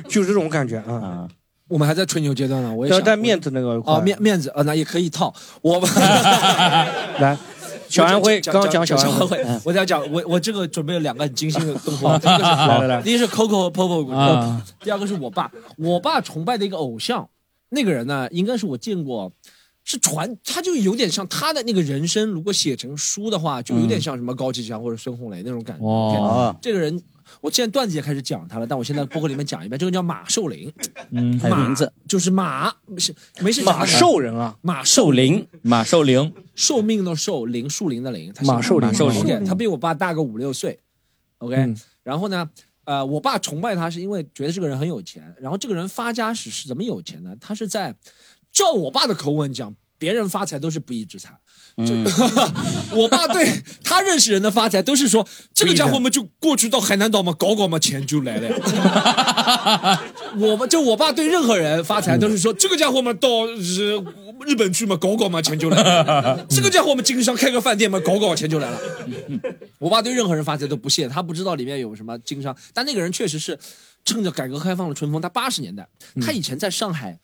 就是这种感觉啊。我们还在吹牛阶段呢，我也想要在面子那个啊面面子啊，那也可以套我们 来。小安徽，刚刚讲小小安徽，我在讲我我这个准备了两个很精心的动画，第一个是来来来。第一是 Coco 和 Popo，啊。第二个是我爸，我爸崇拜的一个偶像，那个人呢，应该是我见过。是传，他就有点像他的那个人生，如果写成书的话，就有点像什么高启强或者孙红雷那种感觉。哇这个人，我现在段子也开始讲他了，但我现在播客里面讲一遍，这个叫马寿林，嗯，还有名字，就是马，没事没事。马寿人啊，马寿林，马寿林，寿命的寿，林树林的林，他马寿林马寿林林，他比我爸大个五六岁。OK，、嗯然后呢，呃，我爸崇拜他是因为觉得这个人很有钱，然后这个人发家史是怎么有钱呢？他是在，照我爸的口吻讲，别人发财都是不义之财。就、我爸对他认识人的发财都是说，这个家伙们就过去到海南岛嘛，搞搞嘛，钱就来了。我们就我爸对任何人发财都是说，这个家伙嘛到日日本去嘛，搞搞嘛，钱就来了。这个家伙嘛经商开个饭店嘛，搞搞钱就来了。我爸对任何人发财都不屑，他不知道里面有什么经商，但那个人确实是趁着改革开放的春风，他八十年代，他以前在上海。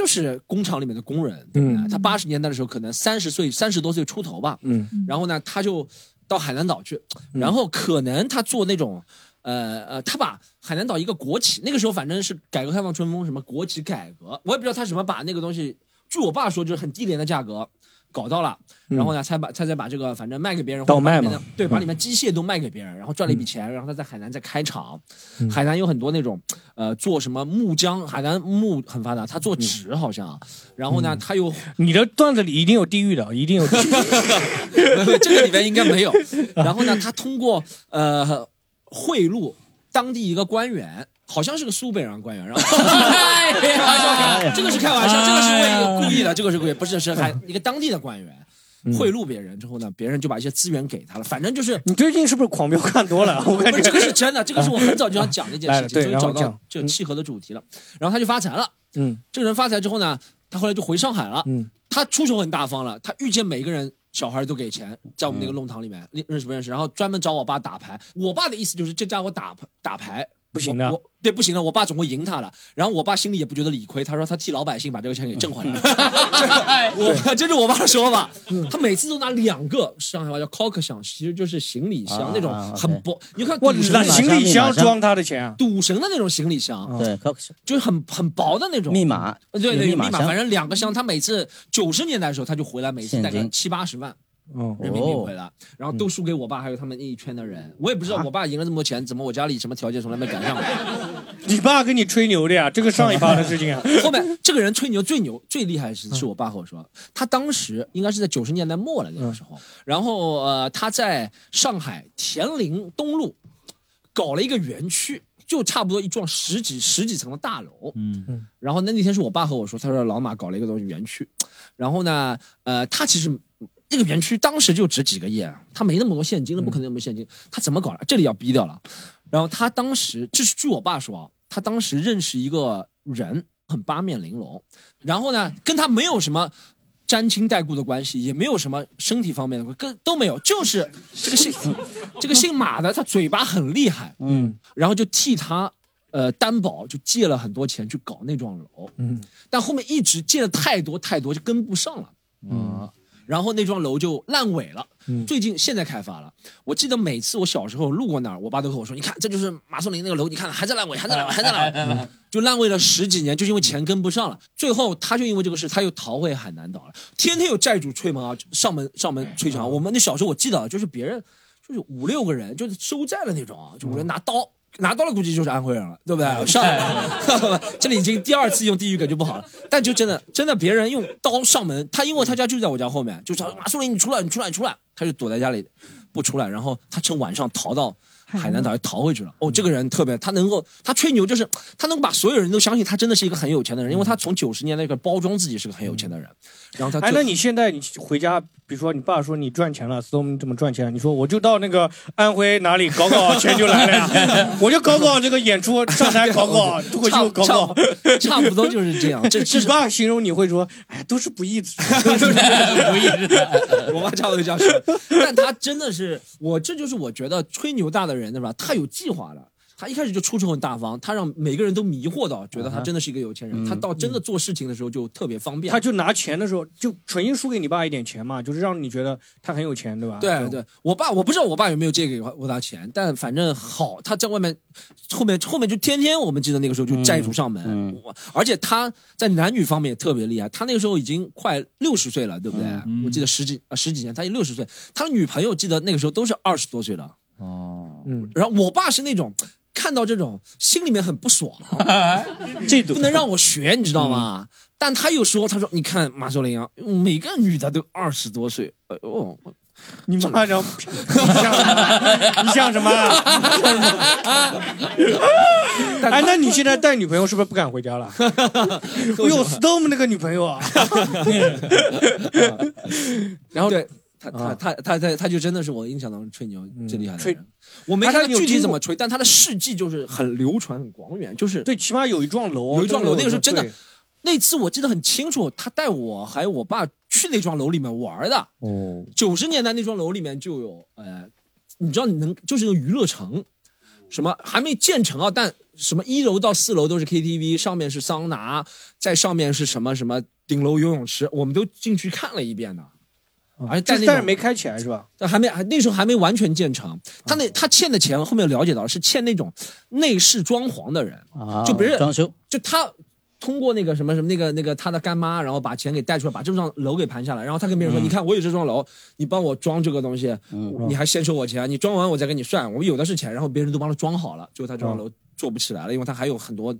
就是工厂里面的工人，对不对？他八十年代的时候可能三十岁、三十多岁出头吧，嗯，然后呢，他就到海南岛去，然后可能他做那种，呃呃，他把海南岛一个国企，那个时候反正是改革开放春风，什么国企改革，我也不知道他什么把那个东西，据我爸说就是很低廉的价格搞到了，然后呢，才把才再把这个反正卖给别人，倒卖嘛。对，把嗯。里面机械都卖给别人，然后赚了一笔钱，然后他在海南再开厂，嗯海南有很多那种呃做什么木浆，海南木很发达，他做纸好像，然后呢，他又你的段子里一定有地狱的，一定有。这个里面应该没有。然后呢，他通过呃贿赂当地一个官员，好像是个苏北人官员，然后开玩笑，这个是开玩笑，这个是为故意的，这个是故意，不是是还一个当地的官员。贿赂别人之后呢，别人就把一些资源给他了。反正就是你最近是不是狂飙看多了？我感觉不是这个是真的，这个是我 很早就想讲的一件事情，终于找到然后讲这个契合的主题了。然后他就发财了，嗯，这个人发财之后呢，他后来就回上海了，嗯，他出手很大方了，他遇见每个人。小孩都给钱，在我们那个弄堂里面认认识不认识？然后专门找我爸打牌。我爸的意思就是这家伙打打牌不行的我我对不行的，我爸总会赢他了。然后我爸心里也不觉得理亏，他说他替老百姓把这个钱给挣回来了。我这是我爸的说法，他每次都拿两个上海话叫 cock 箱，其实就是行李箱那种啊很薄。你看哇赌神的拿行李箱装他的钱啊？赌神的那种行李箱，对，cock 箱，就是很很薄的那种密码对对，密码，反正两个箱。他每次九十年代的时候，他就回来，每次带个七八十万。哦人民币回来，然后都输给我爸，还有他们那一圈的人。我也不知道我爸赢了这么多钱，怎么我家里什么条件从来没赶上过。你爸跟你吹牛的呀？这个上一趴的事情啊。后面这个人吹牛最牛最厉害是是我爸和我说，他当时应该是在九十年代末了那个时候，然后呃他在上海田林东路搞了一个园区。就差不多一幢十几十几层的大楼，嗯，然后那那天是我爸和我说，他说老马搞了一个东西园区，然后呢，呃，他其实那个园区当时就值几个亿，啊，他没那么多现金，那不可能有没有现金，他怎么搞的？这里要逼掉了。然后他当时，这是据我爸说啊，他当时认识一个人，很八面玲珑，然后呢，跟他没有什么。沾亲带故的关系，也没有什么身体方面的关，跟都没有，就是这个姓 这个姓马的，他嘴巴很厉害，嗯，然后就替他呃担保，就借了很多钱去搞那幢楼，嗯，但后面一直借的太多太多，就跟不上了，嗯，然后那幢楼就烂尾了。嗯最近现在开发了。我记得每次我小时候路过那儿，我爸都和我说：“你看，这就是马松林那个楼，你看还在烂尾，还在烂尾，还在烂尾。”就烂尾了十几年，就是因为钱跟不上了。最后他就因为这个事，他又逃回海南岛了。天天有债主催门啊，上门上门催偿。我们那小时候我记得啊，就是别人就是五六个人，就是收债的那种啊，就五人拿刀。拿刀了，估计就是安徽人了，对不对？上 这里已经第二次用地域梗就不好了，但就真的真的别人用刀上门，他因为他家就在我家后面，就说马苏林你出来，你出来，你出来，他就躲在家里不出来，然后他趁晚上逃到海南岛，又逃回去了。哦，这个人特别，他能够他吹牛，就是他能把所有人都相信他真的是一个很有钱的人，因为他从九十年代开始包装自己是个很有钱的人，然后他哎，那你现在你回家，比如说你爸说你赚钱了，storm 怎么赚钱？你说我就到那个安徽哪里搞搞，钱就来了呀，我就搞搞这个演出，上台搞搞，脱口秀搞搞，差不多就是这样。这你爸形容你会说，哎，都是不义之财，都是不义之财。我妈差不多这样说，但他真的是我，这就是我觉得吹牛大的人，对吧？太有计划的。他一开始就出手很大方，他让每个人都迷惑到，觉得他真的是一个有钱人。他到真的做事情的时候就特别方便。他就拿钱的时候，就纯心输给你爸一点钱嘛，就是让你觉得他很有钱，对吧？对对，我爸我不知道我爸有没有借给我他钱，但反正好，他在外面后面后面就天天，我们记得那个时候就债主上门，我而且他在男女方面也特别厉害，他那个时候已经快六十岁了，对不对？我记得十几啊十几年，他六十岁，他女朋友记得那个时候都是二十多岁了。哦，嗯，然后我爸是那种看到这种心里面很不爽，这不能让我学，你知道吗？但他又说，他说你看马秀玲啊，每个女的都二十多岁，哎呦。你妈这，你像什么？哎，那你现在带女朋友是不是不敢回家了？我有 Storm 那个女朋友啊。然后对他他他他他他就真的是我印象当中吹牛最厉害的吹人。我没看他具体怎么吹，但他的事迹就是很流传、很广远，就是对，起码有一幢楼，有一幢楼，那个时候真的。那次我记得很清楚，他带我还有我爸去那幢楼里面玩的。哦，九十年代那幢楼里面就有，呃，你知道你能就是个娱乐城，什么还没建成啊，但什么一楼到四楼都是 KTV，上面是桑拿，在上面是什么什么顶楼游泳池，我们都进去看了一遍呢。而且在那种但是没开起来是吧？但还没还那时候还没完全建成，他那他欠的钱后面了解到是欠那种内饰装潢的人，啊就别人装修，就他通过那个什么什么那个那个他的干妈，然后把钱给带出来，把这幢楼给盘下来，然后他跟别人说，嗯。你看我有这幢楼，你帮我装这个东西，你还先收我钱，你装完我再给你算，我有的是钱，然后别人都帮他装好了，最后他这幢楼做不起来了，因为他还有很多，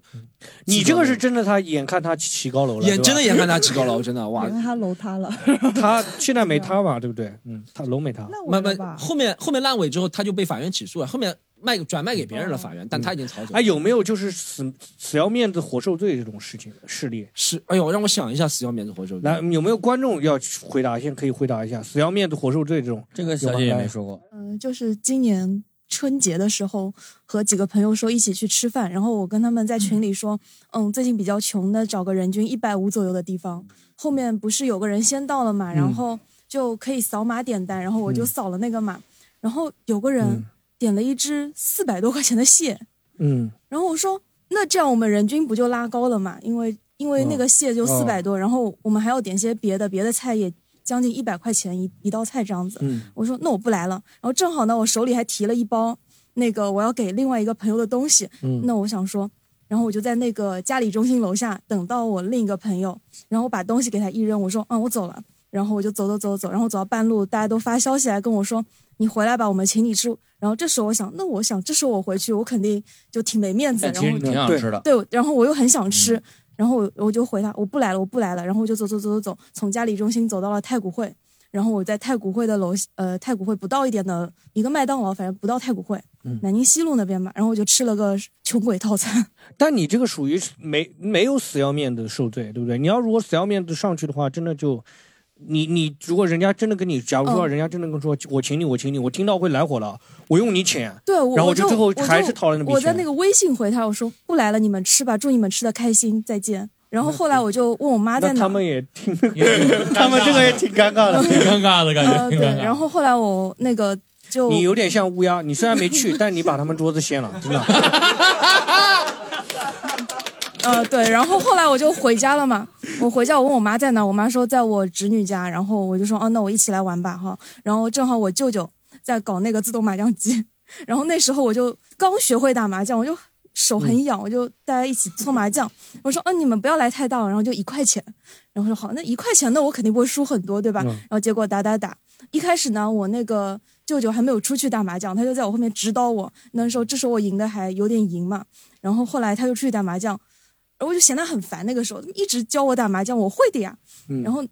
你这个是真的，他眼看他起高楼了，眼真的眼看他起高。楼，真的哇眼看他楼塌了，他 现在没塌吧？对不对？嗯，他楼没塌。慢慢后面后面烂尾之后，他就被法院起诉了，后面卖转卖给别人了，法院，但他已经逃走了。哎，有没有就是死死要面子活受罪这种事情事例？是，哎呦，让我想一下，死要面子活受罪。来，有没有观众要回答？先可以回答一下，死要面子活受罪这种。这个小姐也没说过。嗯、就是今年春节的时候，和几个朋友说一起去吃饭，然后我跟他们在群里说，嗯，最近比较穷的，找个人均一百五左右的地方。后面不是有个人先到了嘛，然后就可以扫码点单，然后我就扫了那个码，然后有个人点了一只四百多块钱的蟹，嗯，然后我说，那这样我们人均不就拉高了嘛？因为因为那个蟹就哦四百多，然后我们还要点些别的，别的菜也将近一百块钱一一道菜这样子。嗯我说那我不来了。然后正好呢，我手里还提了一包那个我要给另外一个朋友的东西。嗯那我想说，然后我就在那个嘉里中心楼下等到我另一个朋友，然后我把东西给他一扔，我说嗯我走了。然后我就走走走走，然后走到半路，大家都发消息来跟我说你回来吧，我们请你吃。然后这时候我想，那我想这时候我回去，我肯定就挺没面子。然后但其实挺想吃的。对，然后我又很想吃，然后我我就回他我不来了，我不来了，然后我就走走走走走，从嘉里中心走到了太古汇，然后我在太古汇的楼呃太古汇不到一点的一个麦当劳，反正不到太古汇，嗯南京西路那边嘛，然后我就吃了个穷鬼套餐。但你这个属于没没有死要面子受罪，对不对？你要如果死要面子上去的话，真的就。你你如果人家真的跟你，假如说嗯人家真的跟我说、我请你我请你，我听到会来火了，我用你请，对，我然后我就最后还是掏了那笔钱。我在那个微信回他，我说不来了，你们吃吧，祝你们吃的开心，再见。然后后来我就问我妈在哪，那他们也挺，他们这个也挺尴尬的，挺尴尬的感觉。呃对，然后后来我那个就你有点像乌鸦，你虽然没去，但你把他们桌子掀了，真的。呃，对，然后后来我就回家了嘛。我回家，我问我妈在哪，我妈说在我侄女家。然后我就说，哦，那我一起来玩吧，哈。然后正好我舅舅在搞那个自动麻将机，然后那时候我就刚学会打麻将，我就手很痒，我就大家一起搓麻将。我说，嗯，你们不要来太大，然后就一块钱。然后说好，那一块钱，那我肯定不会输很多，对吧？然后结果打打打，一开始呢，我那个舅舅还没有出去打麻将，他就在我后面指导我。那时候，这时候我赢的还有点赢嘛。然后后来他就出去打麻将。然后我就嫌他很烦，那个时候一直教我打麻将，我会的呀。然后，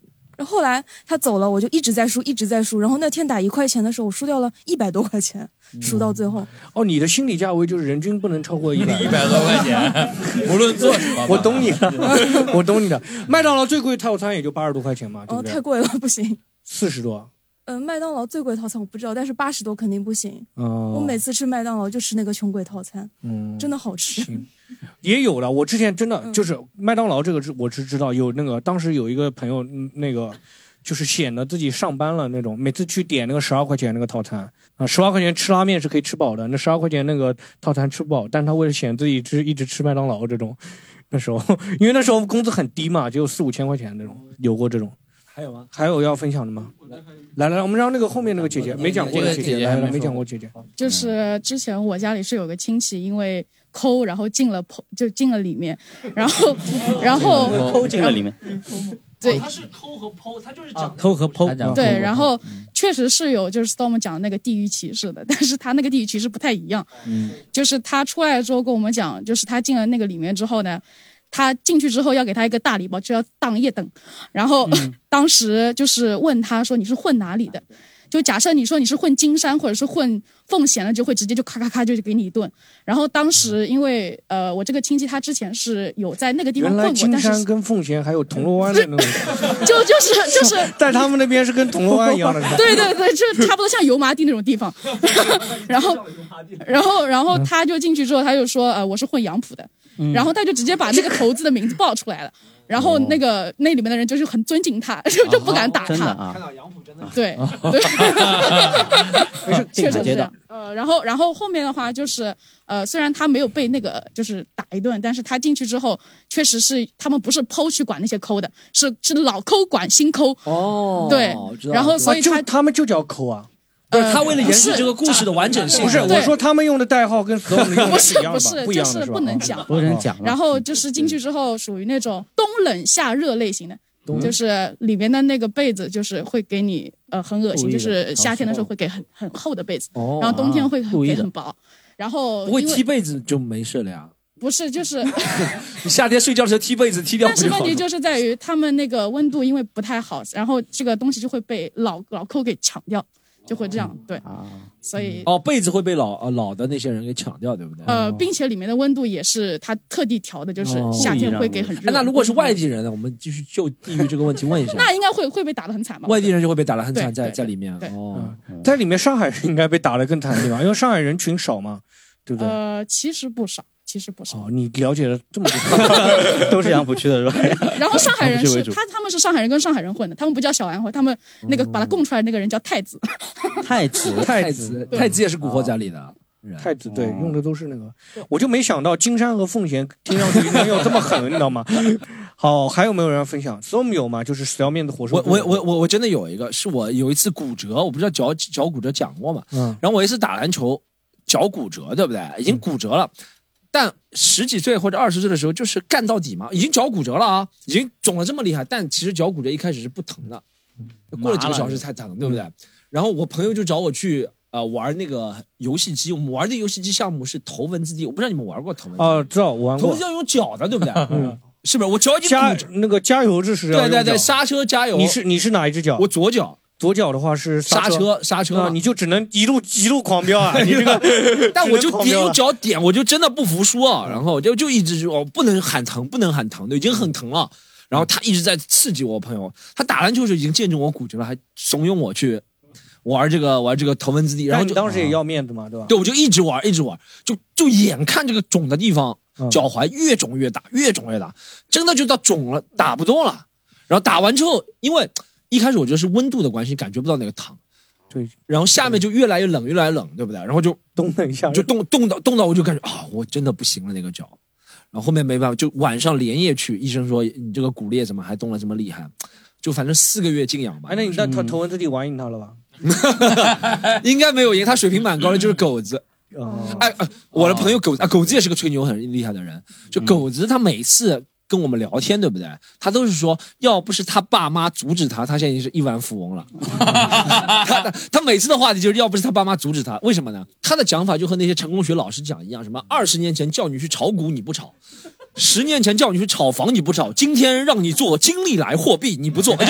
后来他走了，我就一直在输，一直在输。然后那天打一块钱的时候，我输掉了一百多块钱，输到最后。哦，你的心理价位就是人均不能超过一百 一百多块钱，无论做什么。我懂你的，我懂你的。麦当劳最贵套餐也就八十多块钱嘛，对不对？太贵了，不行。四十多。嗯，麦当劳最贵套餐我不知道，但是八十多肯定不行。哦。我每次吃麦当劳就吃那个穷鬼套餐，嗯，真的好吃。也有了，我之前真的就是麦当劳这个，我是知道有那个，当时有一个朋友，那个就是显得自己上班了那种，每次去点那个十二块钱那个套餐啊，十二块钱吃拉面是可以吃饱的，那十二块钱那个套餐吃不饱，但他为了显自己吃一直吃麦当劳这种，那时候因为那时候工资很低嘛，只有四五千块钱那种，有过这种。还有吗？还有要分享的吗？来来，我们让那个后面那个姐姐没讲过的姐姐来来，没讲过姐姐。就是之前我家里是有个亲戚，因为。抠，然后进了剖，就进了里面，然后，然后 抠进了里面。对，他是抠和剖，他就是讲抠和剖。对，然后确实是有，就是 Storm 讲的那个地域歧视的，但是他那个地域歧视不太一样。嗯，就是他出来之后跟我们讲，就是他进了那个里面之后呢，他进去之后要给他一个大礼包，就要当夜等。然后当时就是问他说：“你是混哪里的？”就假设你说你是混金山或者是混奉贤的，就会直接就咔咔咔就给你一顿。然后当时因为呃我这个亲戚他之前是有在那个地方混过，金山跟奉贤还有铜锣湾的那种，就就是就是 在他们那边是跟铜锣湾一样的。对对对，就差不多像油麻地那种地方。然后然后然后他就进去之后他就说呃我是混杨浦的，然后他就直接把那个投资的名字报出来了。然后那个那里面的人就是很尊敬他，就 就不敢打他。看到杨浦真的对对，确实是这样。呃，然后然后后面的话就是呃，虽然他没有被那个就是打一顿，但是他进去之后，确实是他们不是剖去管那些抠的，是是老抠管新抠。哦，对，然后所以他他们就叫抠啊。不是他为了延续这个故事的完整性，不是我说他们用的代号跟所有的用不是不是就是不能讲，不能讲。然后就是进去之后属于那种冬冷夏热类型的，就是里面的那个被子就是会给你呃很恶心，就是夏天的时候会给很很厚的被子，然后冬天会给很薄，然后不会踢被子就没事了呀？不是，就是 你夏天睡觉的时候踢被子踢掉。但是问题就是在于他们那个温度因为不太好，然后这个东西就会被老老抠给抢掉。就会这样，对啊，所以哦，被子会被老呃老的那些人给抢掉，对不对？呃，并且里面的温度也是他特地调的，就是夏天会给很热。那如果是外地人呢？我们继续就地域这个问题问一下。那应该会会被打得很惨吧？外地人就会被打得很惨，在在里面哦，在里面上海人应该被打得更惨对吧？因为上海人群少嘛，对不对？呃，其实不少。其实不是哦，你了解了这么多，都是杨浦区的是吧？然后上海人是他，他们是上海人跟上海人混的，他们不叫小安徽，他们那个把他供出来那个人叫太子。太子，太子，太子也是古惑仔里的。太子对，用的都是那个。我就没想到金山和奉贤听上去能有这么狠，你知道吗？好，还有没有人分享？Storm 有吗？就是死要面子活受。我我我我我真的有一个，是我有一次骨折，我不知道脚脚骨折讲过嘛？嗯。然后我一次打篮球，脚骨折，对不对？已经骨折了。但十几岁或者二十岁的时候，就是干到底嘛，已经脚骨折了啊，已经肿了这么厉害，但其实脚骨折一开始是不疼的，过了几个小时才疼，对不对？然后我朋友就找我去呃玩那个游戏机，我们玩的游戏机项目是头文字 D，我不知道你们玩过头文字哦，知道玩过。头文字要用脚的，对不对？嗯，是不是？我脚已经加那个加油这是对对对，刹车加油。你是你是哪一只脚？我左脚。左脚的话是刹车，刹车，你就只能一路一路狂飙啊！你这个，但我就点用脚点，我就真的不服输啊！然后就就一直就不能喊疼，不能喊疼的，已经很疼了。然后他一直在刺激我朋友，他打篮球时已经见证我骨折了，还怂恿我去玩这个玩这个头文字 D。然后就当时也要面子嘛，对吧？对，我就一直玩，一直玩，就就眼看这个肿的地方，脚踝越肿越大，越肿越大，真的就到肿了，打不动了。然后打完之后，因为。一开始我觉得是温度的关系，感觉不到那个疼，对，然后下面就越来越冷，越来越冷，对不对？然后就冻了一下，就冻冻到冻到，我就感觉啊，我真的不行了那个脚，然后后面没办法，就晚上连夜去，医生说你这个骨裂怎么还动了这么厉害，就反正四个月静养吧。哎，那你在头头文字 D 玩赢他了吧？应该没有赢，他水平蛮高的，就是狗子。哎哎，我的朋友狗子啊，狗子也是个吹牛很厉害的人。就狗子，他每次跟我们聊天，对不对？他都是说，要不是他爸妈阻止他，他现在已经是亿万富翁了。他他每次的话题就是要不是他爸妈阻止他，为什么呢？他的讲法就和那些成功学老师讲一样，什么二十年前叫你去炒股你不炒，十年前叫你去炒房你不炒，今天让你做金利来货币你不做，就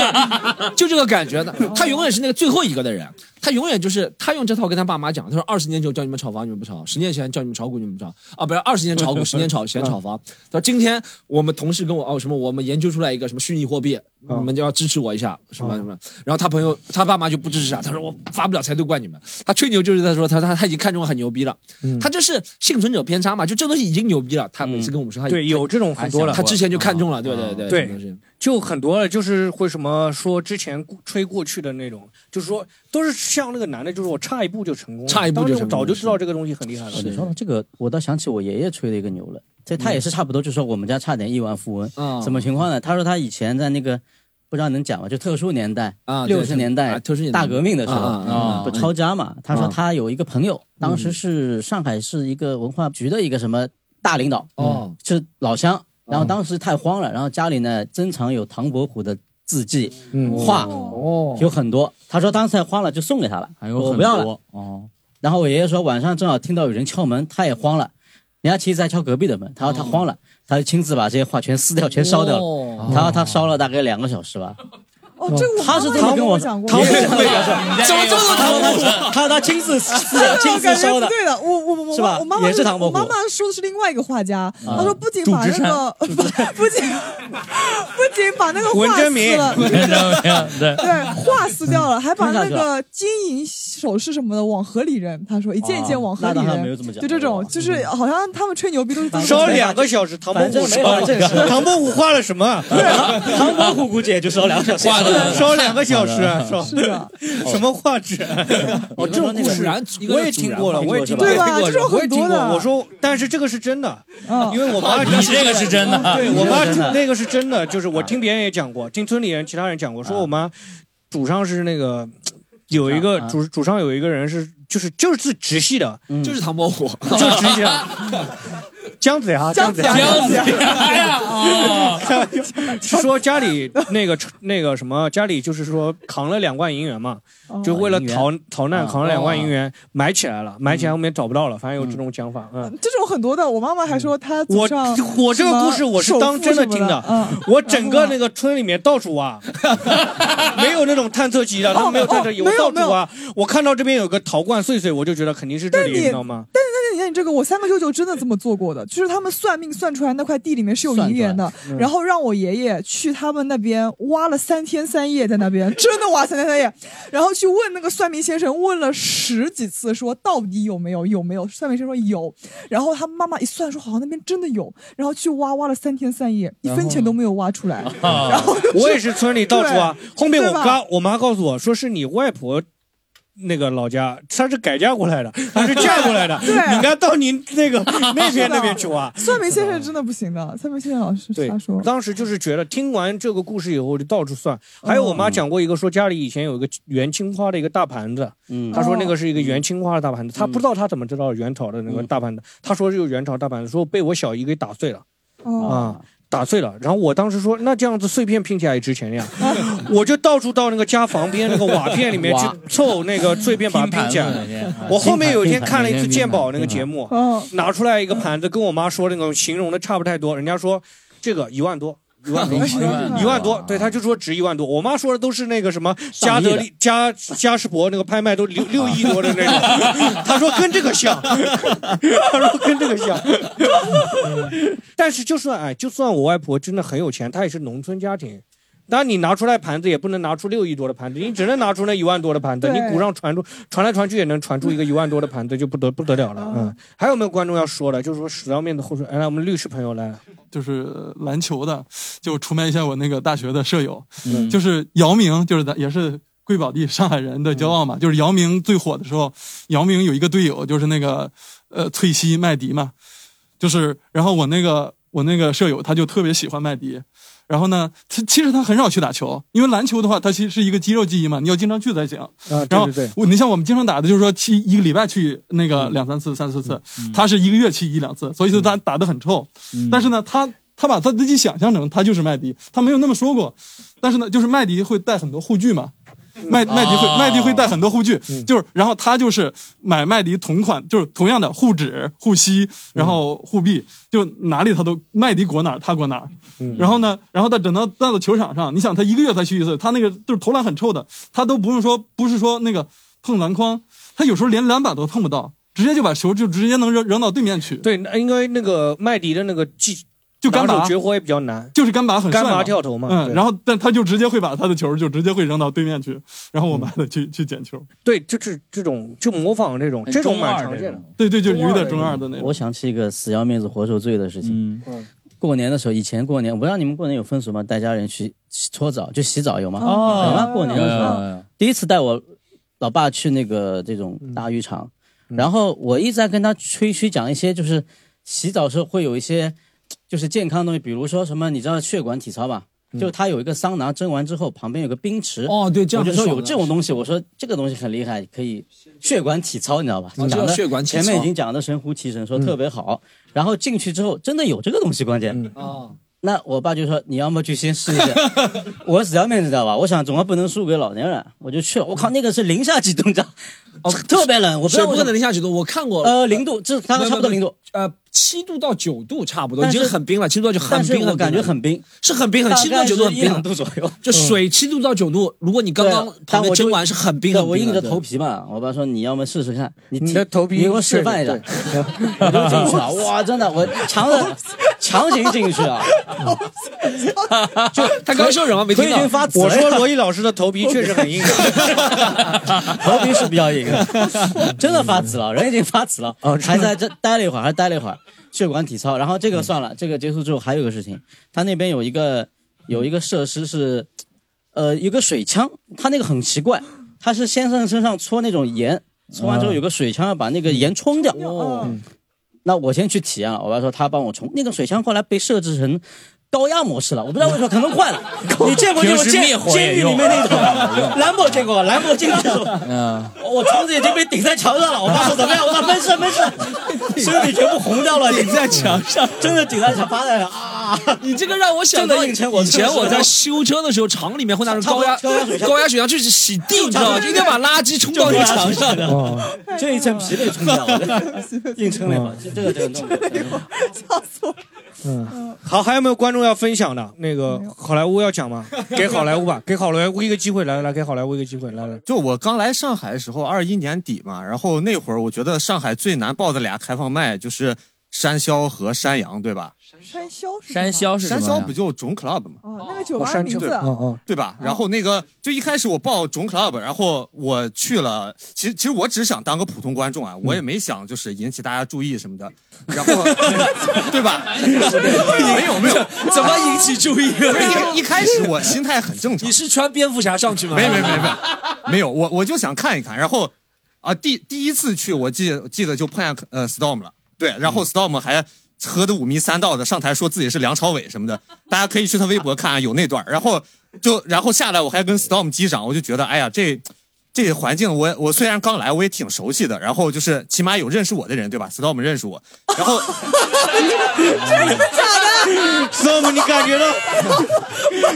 就这个感觉的。他永远是那个最后一个的人，他永远就是他用这套跟他爸妈讲，他说二十年前叫你们炒房你们不炒，十年前叫你们炒股你们不炒啊，不是二十年炒股，十年炒前炒房。他说今天我们同事跟我哦什么，我们研究出来一个什么虚拟货币，你们就要支持我一下什么什么。然后他朋友他爸妈就不支持啊，他说我发不了财都怪你们。他吹牛就是在说他他他已经看中很牛逼了，他这是幸存者偏差嘛，就这东西已经牛逼了。他每次跟我们说他对有这种很多了，他之前就看中了，对对对对，就很多了，就是会什么说之前吹过去的那种，就是说都是像那个男的，就是我差一步就成功了，差一步就成功早就知道这个东西很厉害了。你说到这个，我倒想起我爷爷吹了一个牛了，这他也是差不多，就说我们家差点亿万富翁，嗯什么情况呢？他说他以前在那个不知道能讲吗？就特殊年代啊对六十年代啊特殊年代大革命的时候啊啊啊不抄家嘛？他说啊他有一个朋友，当时是上海市一个文化局的一个什么大领导，哦，是老乡。然后当时太慌了，然后家里呢珍藏有唐伯虎的字迹、画，哦，有很多。他说当时太慌了，就送给他了，还有很我不要了。多哦，然后我爷爷说晚上正好听到有人敲门，他也慌了。人家其实在敲隔壁的门，他说他慌了，他就亲自把这些画全撕掉，全烧掉了。哦他说他烧了大概两个小时吧。哦，这个我他是这么跟我讲过，唐伯虎也是这么讲说怎么这么唐伯虎？他他亲自 亲我感觉自烧的不。对的，我我我是吧我妈妈也是唐伯虎我妈妈说的是另外一个画家，啊她说不仅把那个 不不仅 不仅把那个画文征明撕了，对对，画撕掉了，还把那个金银首饰什么的往河里扔。他说一件一件往河里扔，就这种，就是好像他们吹牛逼都是烧两个小时，唐伯虎唐伯虎画了什么？唐伯虎估计也就烧两个小时。烧两个小时，烧 是啊，什么画质？哦，这种故事我也听过了，我也听过，对吧？我也这种。很多的。我说，但是这个是真的，嗯。因为我妈你这个是真的。对我妈那个是真的，就是我听别人也讲过，听村里人、其他人讲过，说我妈祖上是那个有一个啊。祖祖上有一个人是就是就是直系的，嗯。就是唐伯虎，就直系的。姜子牙，姜子牙。姜子牙，哎呀哦，说家里那个那个什么，家里就是说扛了两罐银元嘛，就为了逃逃难，啊扛了两罐银元埋起来了，埋起来后面找不到了，反正有这种讲法，嗯。这种很多的，我妈妈还说她我我这个故事我是当真的听的，嗯，我整个那个村里面到处挖，没有那种探测机的，他们没有探测机，哦我到处挖，我看到这边有个陶罐碎碎，我就觉得肯定是这里，你你知道吗？但是那你你这个，我三个舅舅真的这么做过的，就是他们算命算出来那块地里面是有银元的，嗯。然后让我爷爷去他们那边挖了三天三夜，在那边 真的挖三天三夜，然后去问那个算命先生，问了十几次，说到底有没有有没有？算命先生说有，然后他妈妈一算说好像那边真的有，然后去挖挖了三天三夜，一分钱都没有挖出来，然后就是我也是村里到处挖，后面我对吧？妈我妈告诉我说是你外婆。那个老家，她是改嫁过来的，她是嫁过来的，对。你应该到您那个 那边那边去挖。算命先生真的不行的，算命先生老师对瞎说，，当时就是觉得听完这个故事以后，就到处算。还有我妈讲过一个，说家里以前有一个元青花的一个大盘子，嗯。她说那个是一个元青花的大盘子，她不知道她怎么知道元朝的那个大盘子，她说是有元朝大盘子，说被我小姨给打碎了。哦，啊。打碎了，然后我当时说，那这样子碎片拼起来也值钱呀，我就到处到那个家旁边那个瓦片里面去凑那个碎片，把它拼起来。我后面有一天看了一次鉴宝那个节目，嗯，拿出来一个盘子，跟我妈说那种形容的差不太多，人家说这个一万多。一万多，一万多，对，他就说值一万多。我妈说的都是那个什么加德利、加加士伯那个拍卖都六 六亿多的那种，他说跟这个像，他说跟这个像。但是就算哎，就算我外婆真的很有钱，她也是农村家庭。当然，你拿出来盘子也不能拿出六亿多的盘子，你只能拿出那一万多的盘子。你鼓上传出传来传去也能传出一个 一万多的盘子，就不得不得了了。嗯，还有没有观众要说的？就是说死要面子厚水。哎，来，我们律师朋友来。就是篮球的，就出卖一下我那个大学的舍友，嗯就是姚明，就是咱也是贵宝地上海人的骄傲嘛。就是姚明最火的时候，姚明有一个队友就是那个呃翠西麦迪嘛，就是然后我那个我那个舍友他就特别喜欢麦迪，然后呢，他其实他很少去打球，因为篮球的话，它其实是一个肌肉记忆嘛，你要经常去才行。啊，然后对对对，我你像我们经常打的，就是说去一个礼拜去那个两三次、三四次，他是一个月去一两次，所以说他打得很臭。但是呢，他他把他自己想象成他就是麦迪，他没有那么说过。但是呢，就是麦迪会带很多护具嘛。麦麦迪会麦迪会带很多护具，就是然后他就是买麦迪同款，就是同样的护指、护膝，然后护臂，就哪里他都麦迪裹哪儿他裹哪儿。然后呢，然后他等到到了球场上，你想他一个月才去一次，他那个就是投篮很臭的，他都不用说不是说那个碰篮筐，他有时候连篮板都碰不到，直接就把球就直接能扔扔到对面去。对，那因为那个麦迪的那个技就干拔绝活也比较难，就是干拔很帅干拔跳投嘛。嗯，然后但他就直接会把他的球就直接会扔到对面去，然后我们还得去、去捡球。对，就是这种就模仿这种，这种蛮常见的。对对，就有点中二的那种。我想起一个死要面子活受罪的事情。嗯过年的时候，以前过年，我不知道你们过年有风俗吗？带家人去搓澡，就洗澡有吗？哦有吗？过年的时候有，第一次带我老爸去那个这种大浴场，然后我一直在跟他吹嘘讲一些，就是洗澡时候会有一些就是健康的东西，比如说什么，你知道血管体操吧？就它有一个桑拿，蒸完之后旁边有个冰池。哦对这样我就说有这种东西，我说这个东西很厉害，可以血管体操，你知道吧？讲的血管体操前面已经讲的神乎其神，说特别好。然后进去之后，真的有这个东西，关键。啊，那我爸就说：“你要么去先试一下。”我死要面子知道吧？我想总要不能输给老年人，我就去了。我靠，那个是零下几度，你知道？哦，特别冷，我不知水不可道为什么能零下几度，我看过。呃，零度，这大概差不多零度。呃，七度到九度差不多，已经很冰了。七度到九很冰，我感觉很冰，是很冰，很七度到九度很冰两度左右。就水七度到九度，如果你刚刚对旁但我就边蒸完是很冰很冰的。我硬着头皮嘛，我爸说你要么试试看，你你的头皮你给我示范一下，我就进去了。哇，真的，我强的 强行进去啊，就 他刚说什么没听到。腿已经发紫了。我说罗毅老师的头皮确实很硬，头皮是比较硬的，真的发紫了，人已经发紫了，还在这待了一会儿，还待了一会儿，血管体操。然后这个算了，这个结束之后还有个事情，他那边有一个有一个设施是，呃，有个水枪，他那个很奇怪，他是先生身上搓那种盐，搓完之后有个水枪要把那个盐冲掉。哦那我先去体验了，我爸说他帮我冲，那个水枪后来被设置成。高压模式了，我不知道为什么，可能坏了。你见过这种监火监狱里面那种 兰博见过吧？兰博进去的时候，嗯，我窗子已经被顶在墙上了。我爸说怎么样？我说没事没事，身体全部红掉了，顶在墙上，真的顶在墙，趴在那啊！你这个让我想到以前我在修车的时候，厂里面会拿着高压高压水枪高压水枪去洗地，你知道吗？就一定把垃圾冲到那个墙上。的，这一层皮被冲掉了，硬撑了一会儿。这这个这个弄的，笑死我！嗯，好，还有没有观众要分享的？那个好莱坞要讲吗？给好莱坞吧，给好莱坞一个机会，来来，给好莱坞一个机会，来来。就我刚来上海的时候，二一年底嘛，然后那会儿我觉得上海最难报的俩开放麦就是山魈和山羊，对吧？山魈是山魈是山魈不就种 club 吗？哦，那个酒吧名字，哦对吧？然后那个就一开始我报种 club，然后我去了，其实其实我只想当个普通观众啊，我也没想就是引起大家注意什么的，然后 对吧？没有没有，怎么引起注意？不是一一开始我心态很正常你，是穿蝙蝠侠上去吗？没没没没没有，我我就想看一看，然后啊第第一次去我记记得就碰见呃 storm 了，对，然后 storm 还。喝的五迷三道的，上台说自己是梁朝伟什么的，大家可以去他微博看啊，有那段。然后就然后下来，我还跟 Storm 击掌，我就觉得，哎呀，这这环境我我虽然刚来，我也挺熟悉的。然后就是起码有认识我的人，对吧？Storm 认识我，然后 真的假的？Storm，你感觉到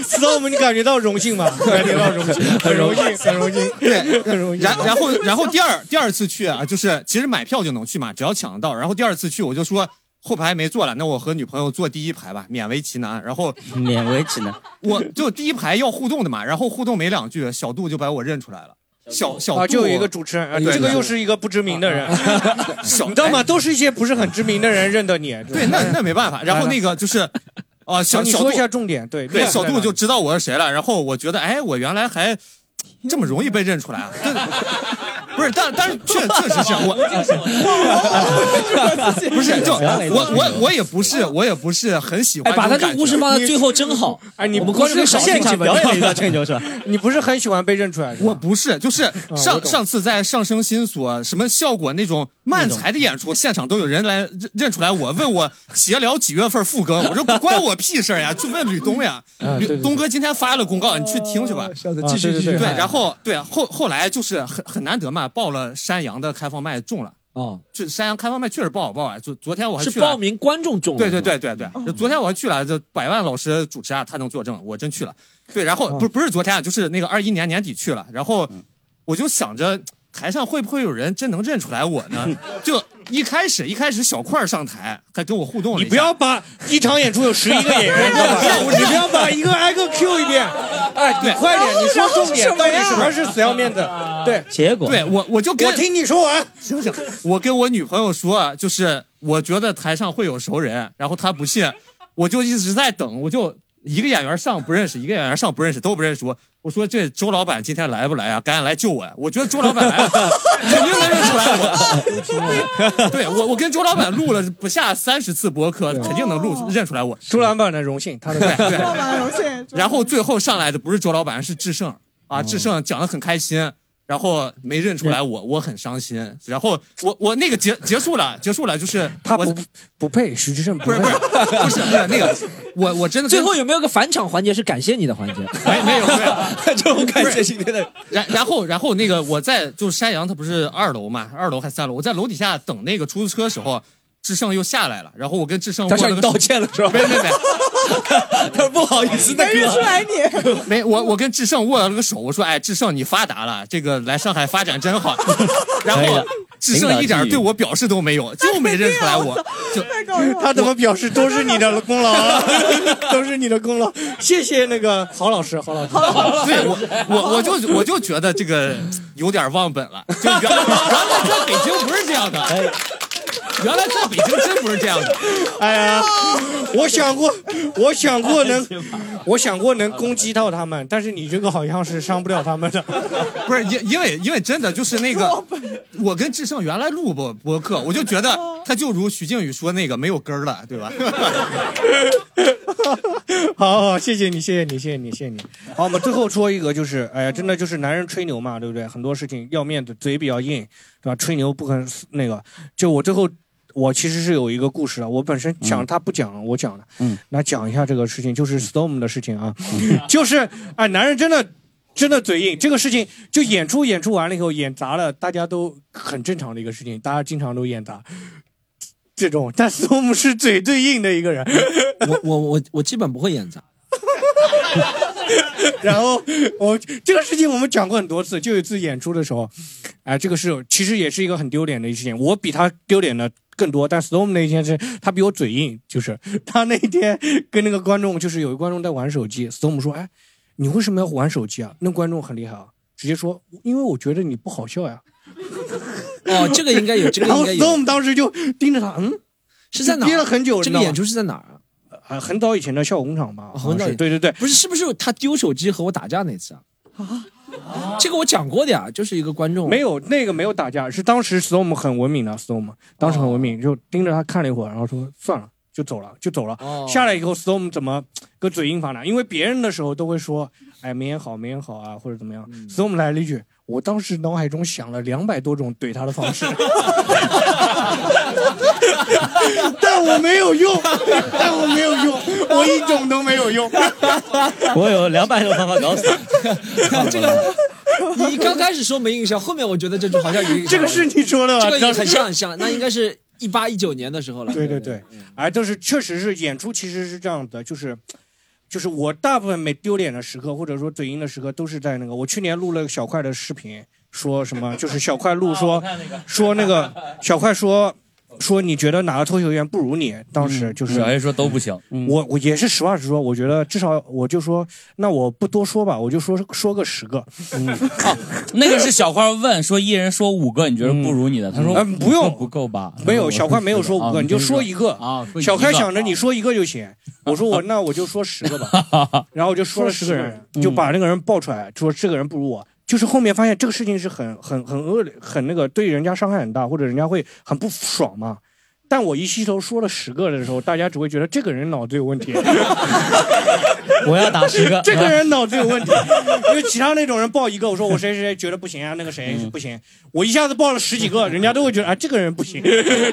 ？Storm，你感觉到荣幸吗？感觉到荣幸，很荣幸，很荣幸，对，很荣幸。然然后然后第二第二次去啊，就是其实买票就能去嘛，只要抢得到。然后第二次去我就说后排没坐了，那我和女朋友坐第一排吧，勉为其难。然后勉为其难，我就第一排要互动的嘛，然后互动没两句，小杜就把我认出来了。小小啊，杜就有一个主持人，啊，对对这个又是一个不知名的人，小 你知道吗？都是一些不是很知名的人认得你。对，那那没办法。然后那个就是，啊，小你小杜说一下重点对对，小杜在哪里就知道我是谁了。然后我觉得，哎，我原来还这么容易被认出来啊！这不是，但但是确确实是 我，不是就我我我也不是我也不是很喜欢哎，把他这故事放在最后真好。哎，你不是观众少现场表演了一钟个 吹牛是？你不是很喜欢被认出来？我不是，就是上上次在上升新所什么效果那种漫才的演出，现场都有人来认认出来我，问我协聊几月份复更，我说 关我屁事呀，就问吕东呀。吕东哥今天发了公告，你去听去吧。继续继续对，然后对后后来就是很很难得嘛，报了山羊的开放麦中了。哦，就山羊开放麦确实不好报啊！就昨天我还去了是报名观众中对对对对对，就昨天我还去了，就百万老师主持啊，他能作证，我真去了。对，然哦后不不是昨天啊，就是那个二一年年底去了，然后我就想着台上会不会有人真能认出来我呢？就一开始一开始小块儿上台还跟我互动了，你不要把一场演出有十一个演员？你不要把一个挨个 Q 一遍。哎，你快点，你说重点，到底什么是死要面子？对，结果对我我就跟我听你说完。行行，我跟我女朋友说，就是我觉得台上会有熟人，然后她不信，我就一直在等，我就一个演员上不认识，一个演员上不认识，都不认识我。我说这周老板今天来不来啊？赶紧来救我呀！我觉得周老板来了，肯定能认出来我。对我，我跟周老板录了不下三十次播客，肯定能录认出来我。周老板的荣幸，他的对对周老板荣幸。然后最后上来的不是周老板，是智胜啊！智胜讲的很开心，然后没认出来我，我很伤心。然后我我那个结结束了，结束了，就是他不不配，徐志胜不是不是不是那个那个，我我真的最后有没有个返场环节是感谢你的环节？没没有没有，这种感谢今天的。然然后然后那个我在就是山羊，他不是二楼嘛，二楼还三楼，我在楼底下等那个出租车的时候。志胜又下来了，然后我跟志胜他向你道歉了是吧？没没没，他说不好意思，大没认出来你。没，我我跟志胜握了个手，我说，哎，志胜你发达了，这个来上海发展真好。然后志胜一点对我表示都没有，就没认出来我。就他怎么表示都是你的功劳啊，都是你的功劳。谢谢那个郝老师，郝老师。对我我我就我就觉得这个有点忘本了，就原来原来在北京不是这样的。原来在北京真不是这样的。哎呀，我想过，我想过能，我想过能攻击到他们，但是你这个好像是伤不了他们的。不是因因为因为真的就是那个，我跟志胜原来录播播客，我就觉得他就如徐静宇说那个没有根儿了，对吧？好好，谢谢你，谢谢你，谢谢你，谢谢你。好，我们最后说一个，就是，哎呀，真的就是男人吹牛嘛，对不对？很多事情要面子，嘴比较硬，对吧？吹牛不肯那个。就我最后，我其实是有一个故事的，我本身想他不讲，我讲的，嗯，来讲一下这个事情，就是 Storm 的事情啊，就是，哎，男人真的。真的嘴硬，这个事情就演出演出完了以后演砸了，大家都很正常的一个事情，大家经常都演砸。这种，但 Storm 是嘴最硬的一个人。我我我我基本不会演砸。然后我这个事情我们讲过很多次，就有一次演出的时候，哎、这个是其实也是一个很丢脸的一事情。我比他丢脸的更多，但 Storm 那一天是他比我嘴硬，就是他那一天跟那个观众，就是有一个观众在玩手机，Storm 说：“哎，你为什么要玩手机啊？”那观众很厉害啊，直接说：“因为我觉得你不好笑呀。”哦，这个应该有，这个应该有。然后 Storm 当时就盯着他，嗯，是在哪儿？憋了很久。这个演出是在哪儿啊？啊，很早以前的笑工厂吧，很早对对对，不是，是不是他丢手机和我打架那次啊？啊，这个我讲过的呀，就是一个观众没有那个没有打架，是当时 Storm 很文明的 Storm，当时很文明，就盯着他看了一会儿，然后说算了，就走了，就走了。哦下来以后，Storm 怎么个嘴硬法呢？因为别人的时候都会说，哎，没演好，没演好啊，或者怎么样。Storm 来了一句，我当时脑海中想了两百多种怼他的方式，但我没有用，但我没有用，我一种都没有用。我有两百种方法搞死你。这个，你刚开始说没印象，后面我觉得这句好像有印象。这个是你说的吧这个很像很像，那应该是一八一九年的时候了。对对对，哎，都是确实是演出，其实是这样的，就是。就是我大部分没丢脸的时刻，或者说嘴硬的时刻，都是在那个我去年录了小块的视频，说什么就是小块录说说那个小块说说你觉得哪个脱口秀演员不如你？当时就是小 A 说都不行，我我也是实话实说，我觉得至少我就说，那我不多说吧，我就说说个十个。嗯，那个是小花问说一人说五个，你觉得不如你的？他说嗯不用不够吧？没有，小花没有说五啊个，你就说一个啊。小开想着你说一个就行，我说我 那我就说十个吧，然后我就说了十个人，就把那个人爆出来，说这个人不如我。就是后面发现这个事情是很很很恶劣，很那个对人家伤害很大，或者人家会很不爽嘛。但我一吸头说了十个的时候，大家只会觉得这个人脑子有问题。我要打十个，这个人脑子有问题，因为其他那种人报一个，我说我谁谁谁觉得不行啊，那个谁不行，我一下子报了十几个，人家都会觉得啊，这个人不行，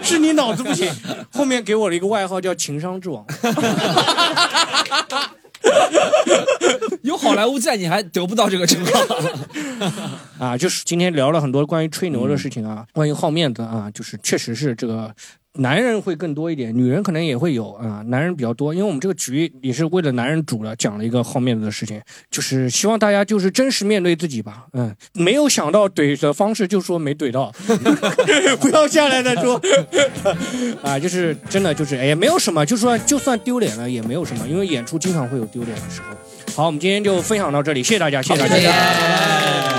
是你脑子不行。后面给我了一个外号叫情商之王。有好莱坞在，你还得不到这个称号 啊！就是今天聊了很多关于吹牛的事情啊，关于好面子啊，就是确实是这个男人会更多一点，女人可能也会有啊，男人比较多，因为我们这个局也是为了男人主的，讲了一个好面子的事情，就是希望大家就是真实面对自己吧。嗯，没有想到怼的方式就说没怼到，不要下来再说 啊，就是真的就是哎，没有什么，就说就算丢脸了也没有什么，因为演出经常会有丢脸的时候。好，我们今天就分享到这里，谢谢大家，谢谢大家。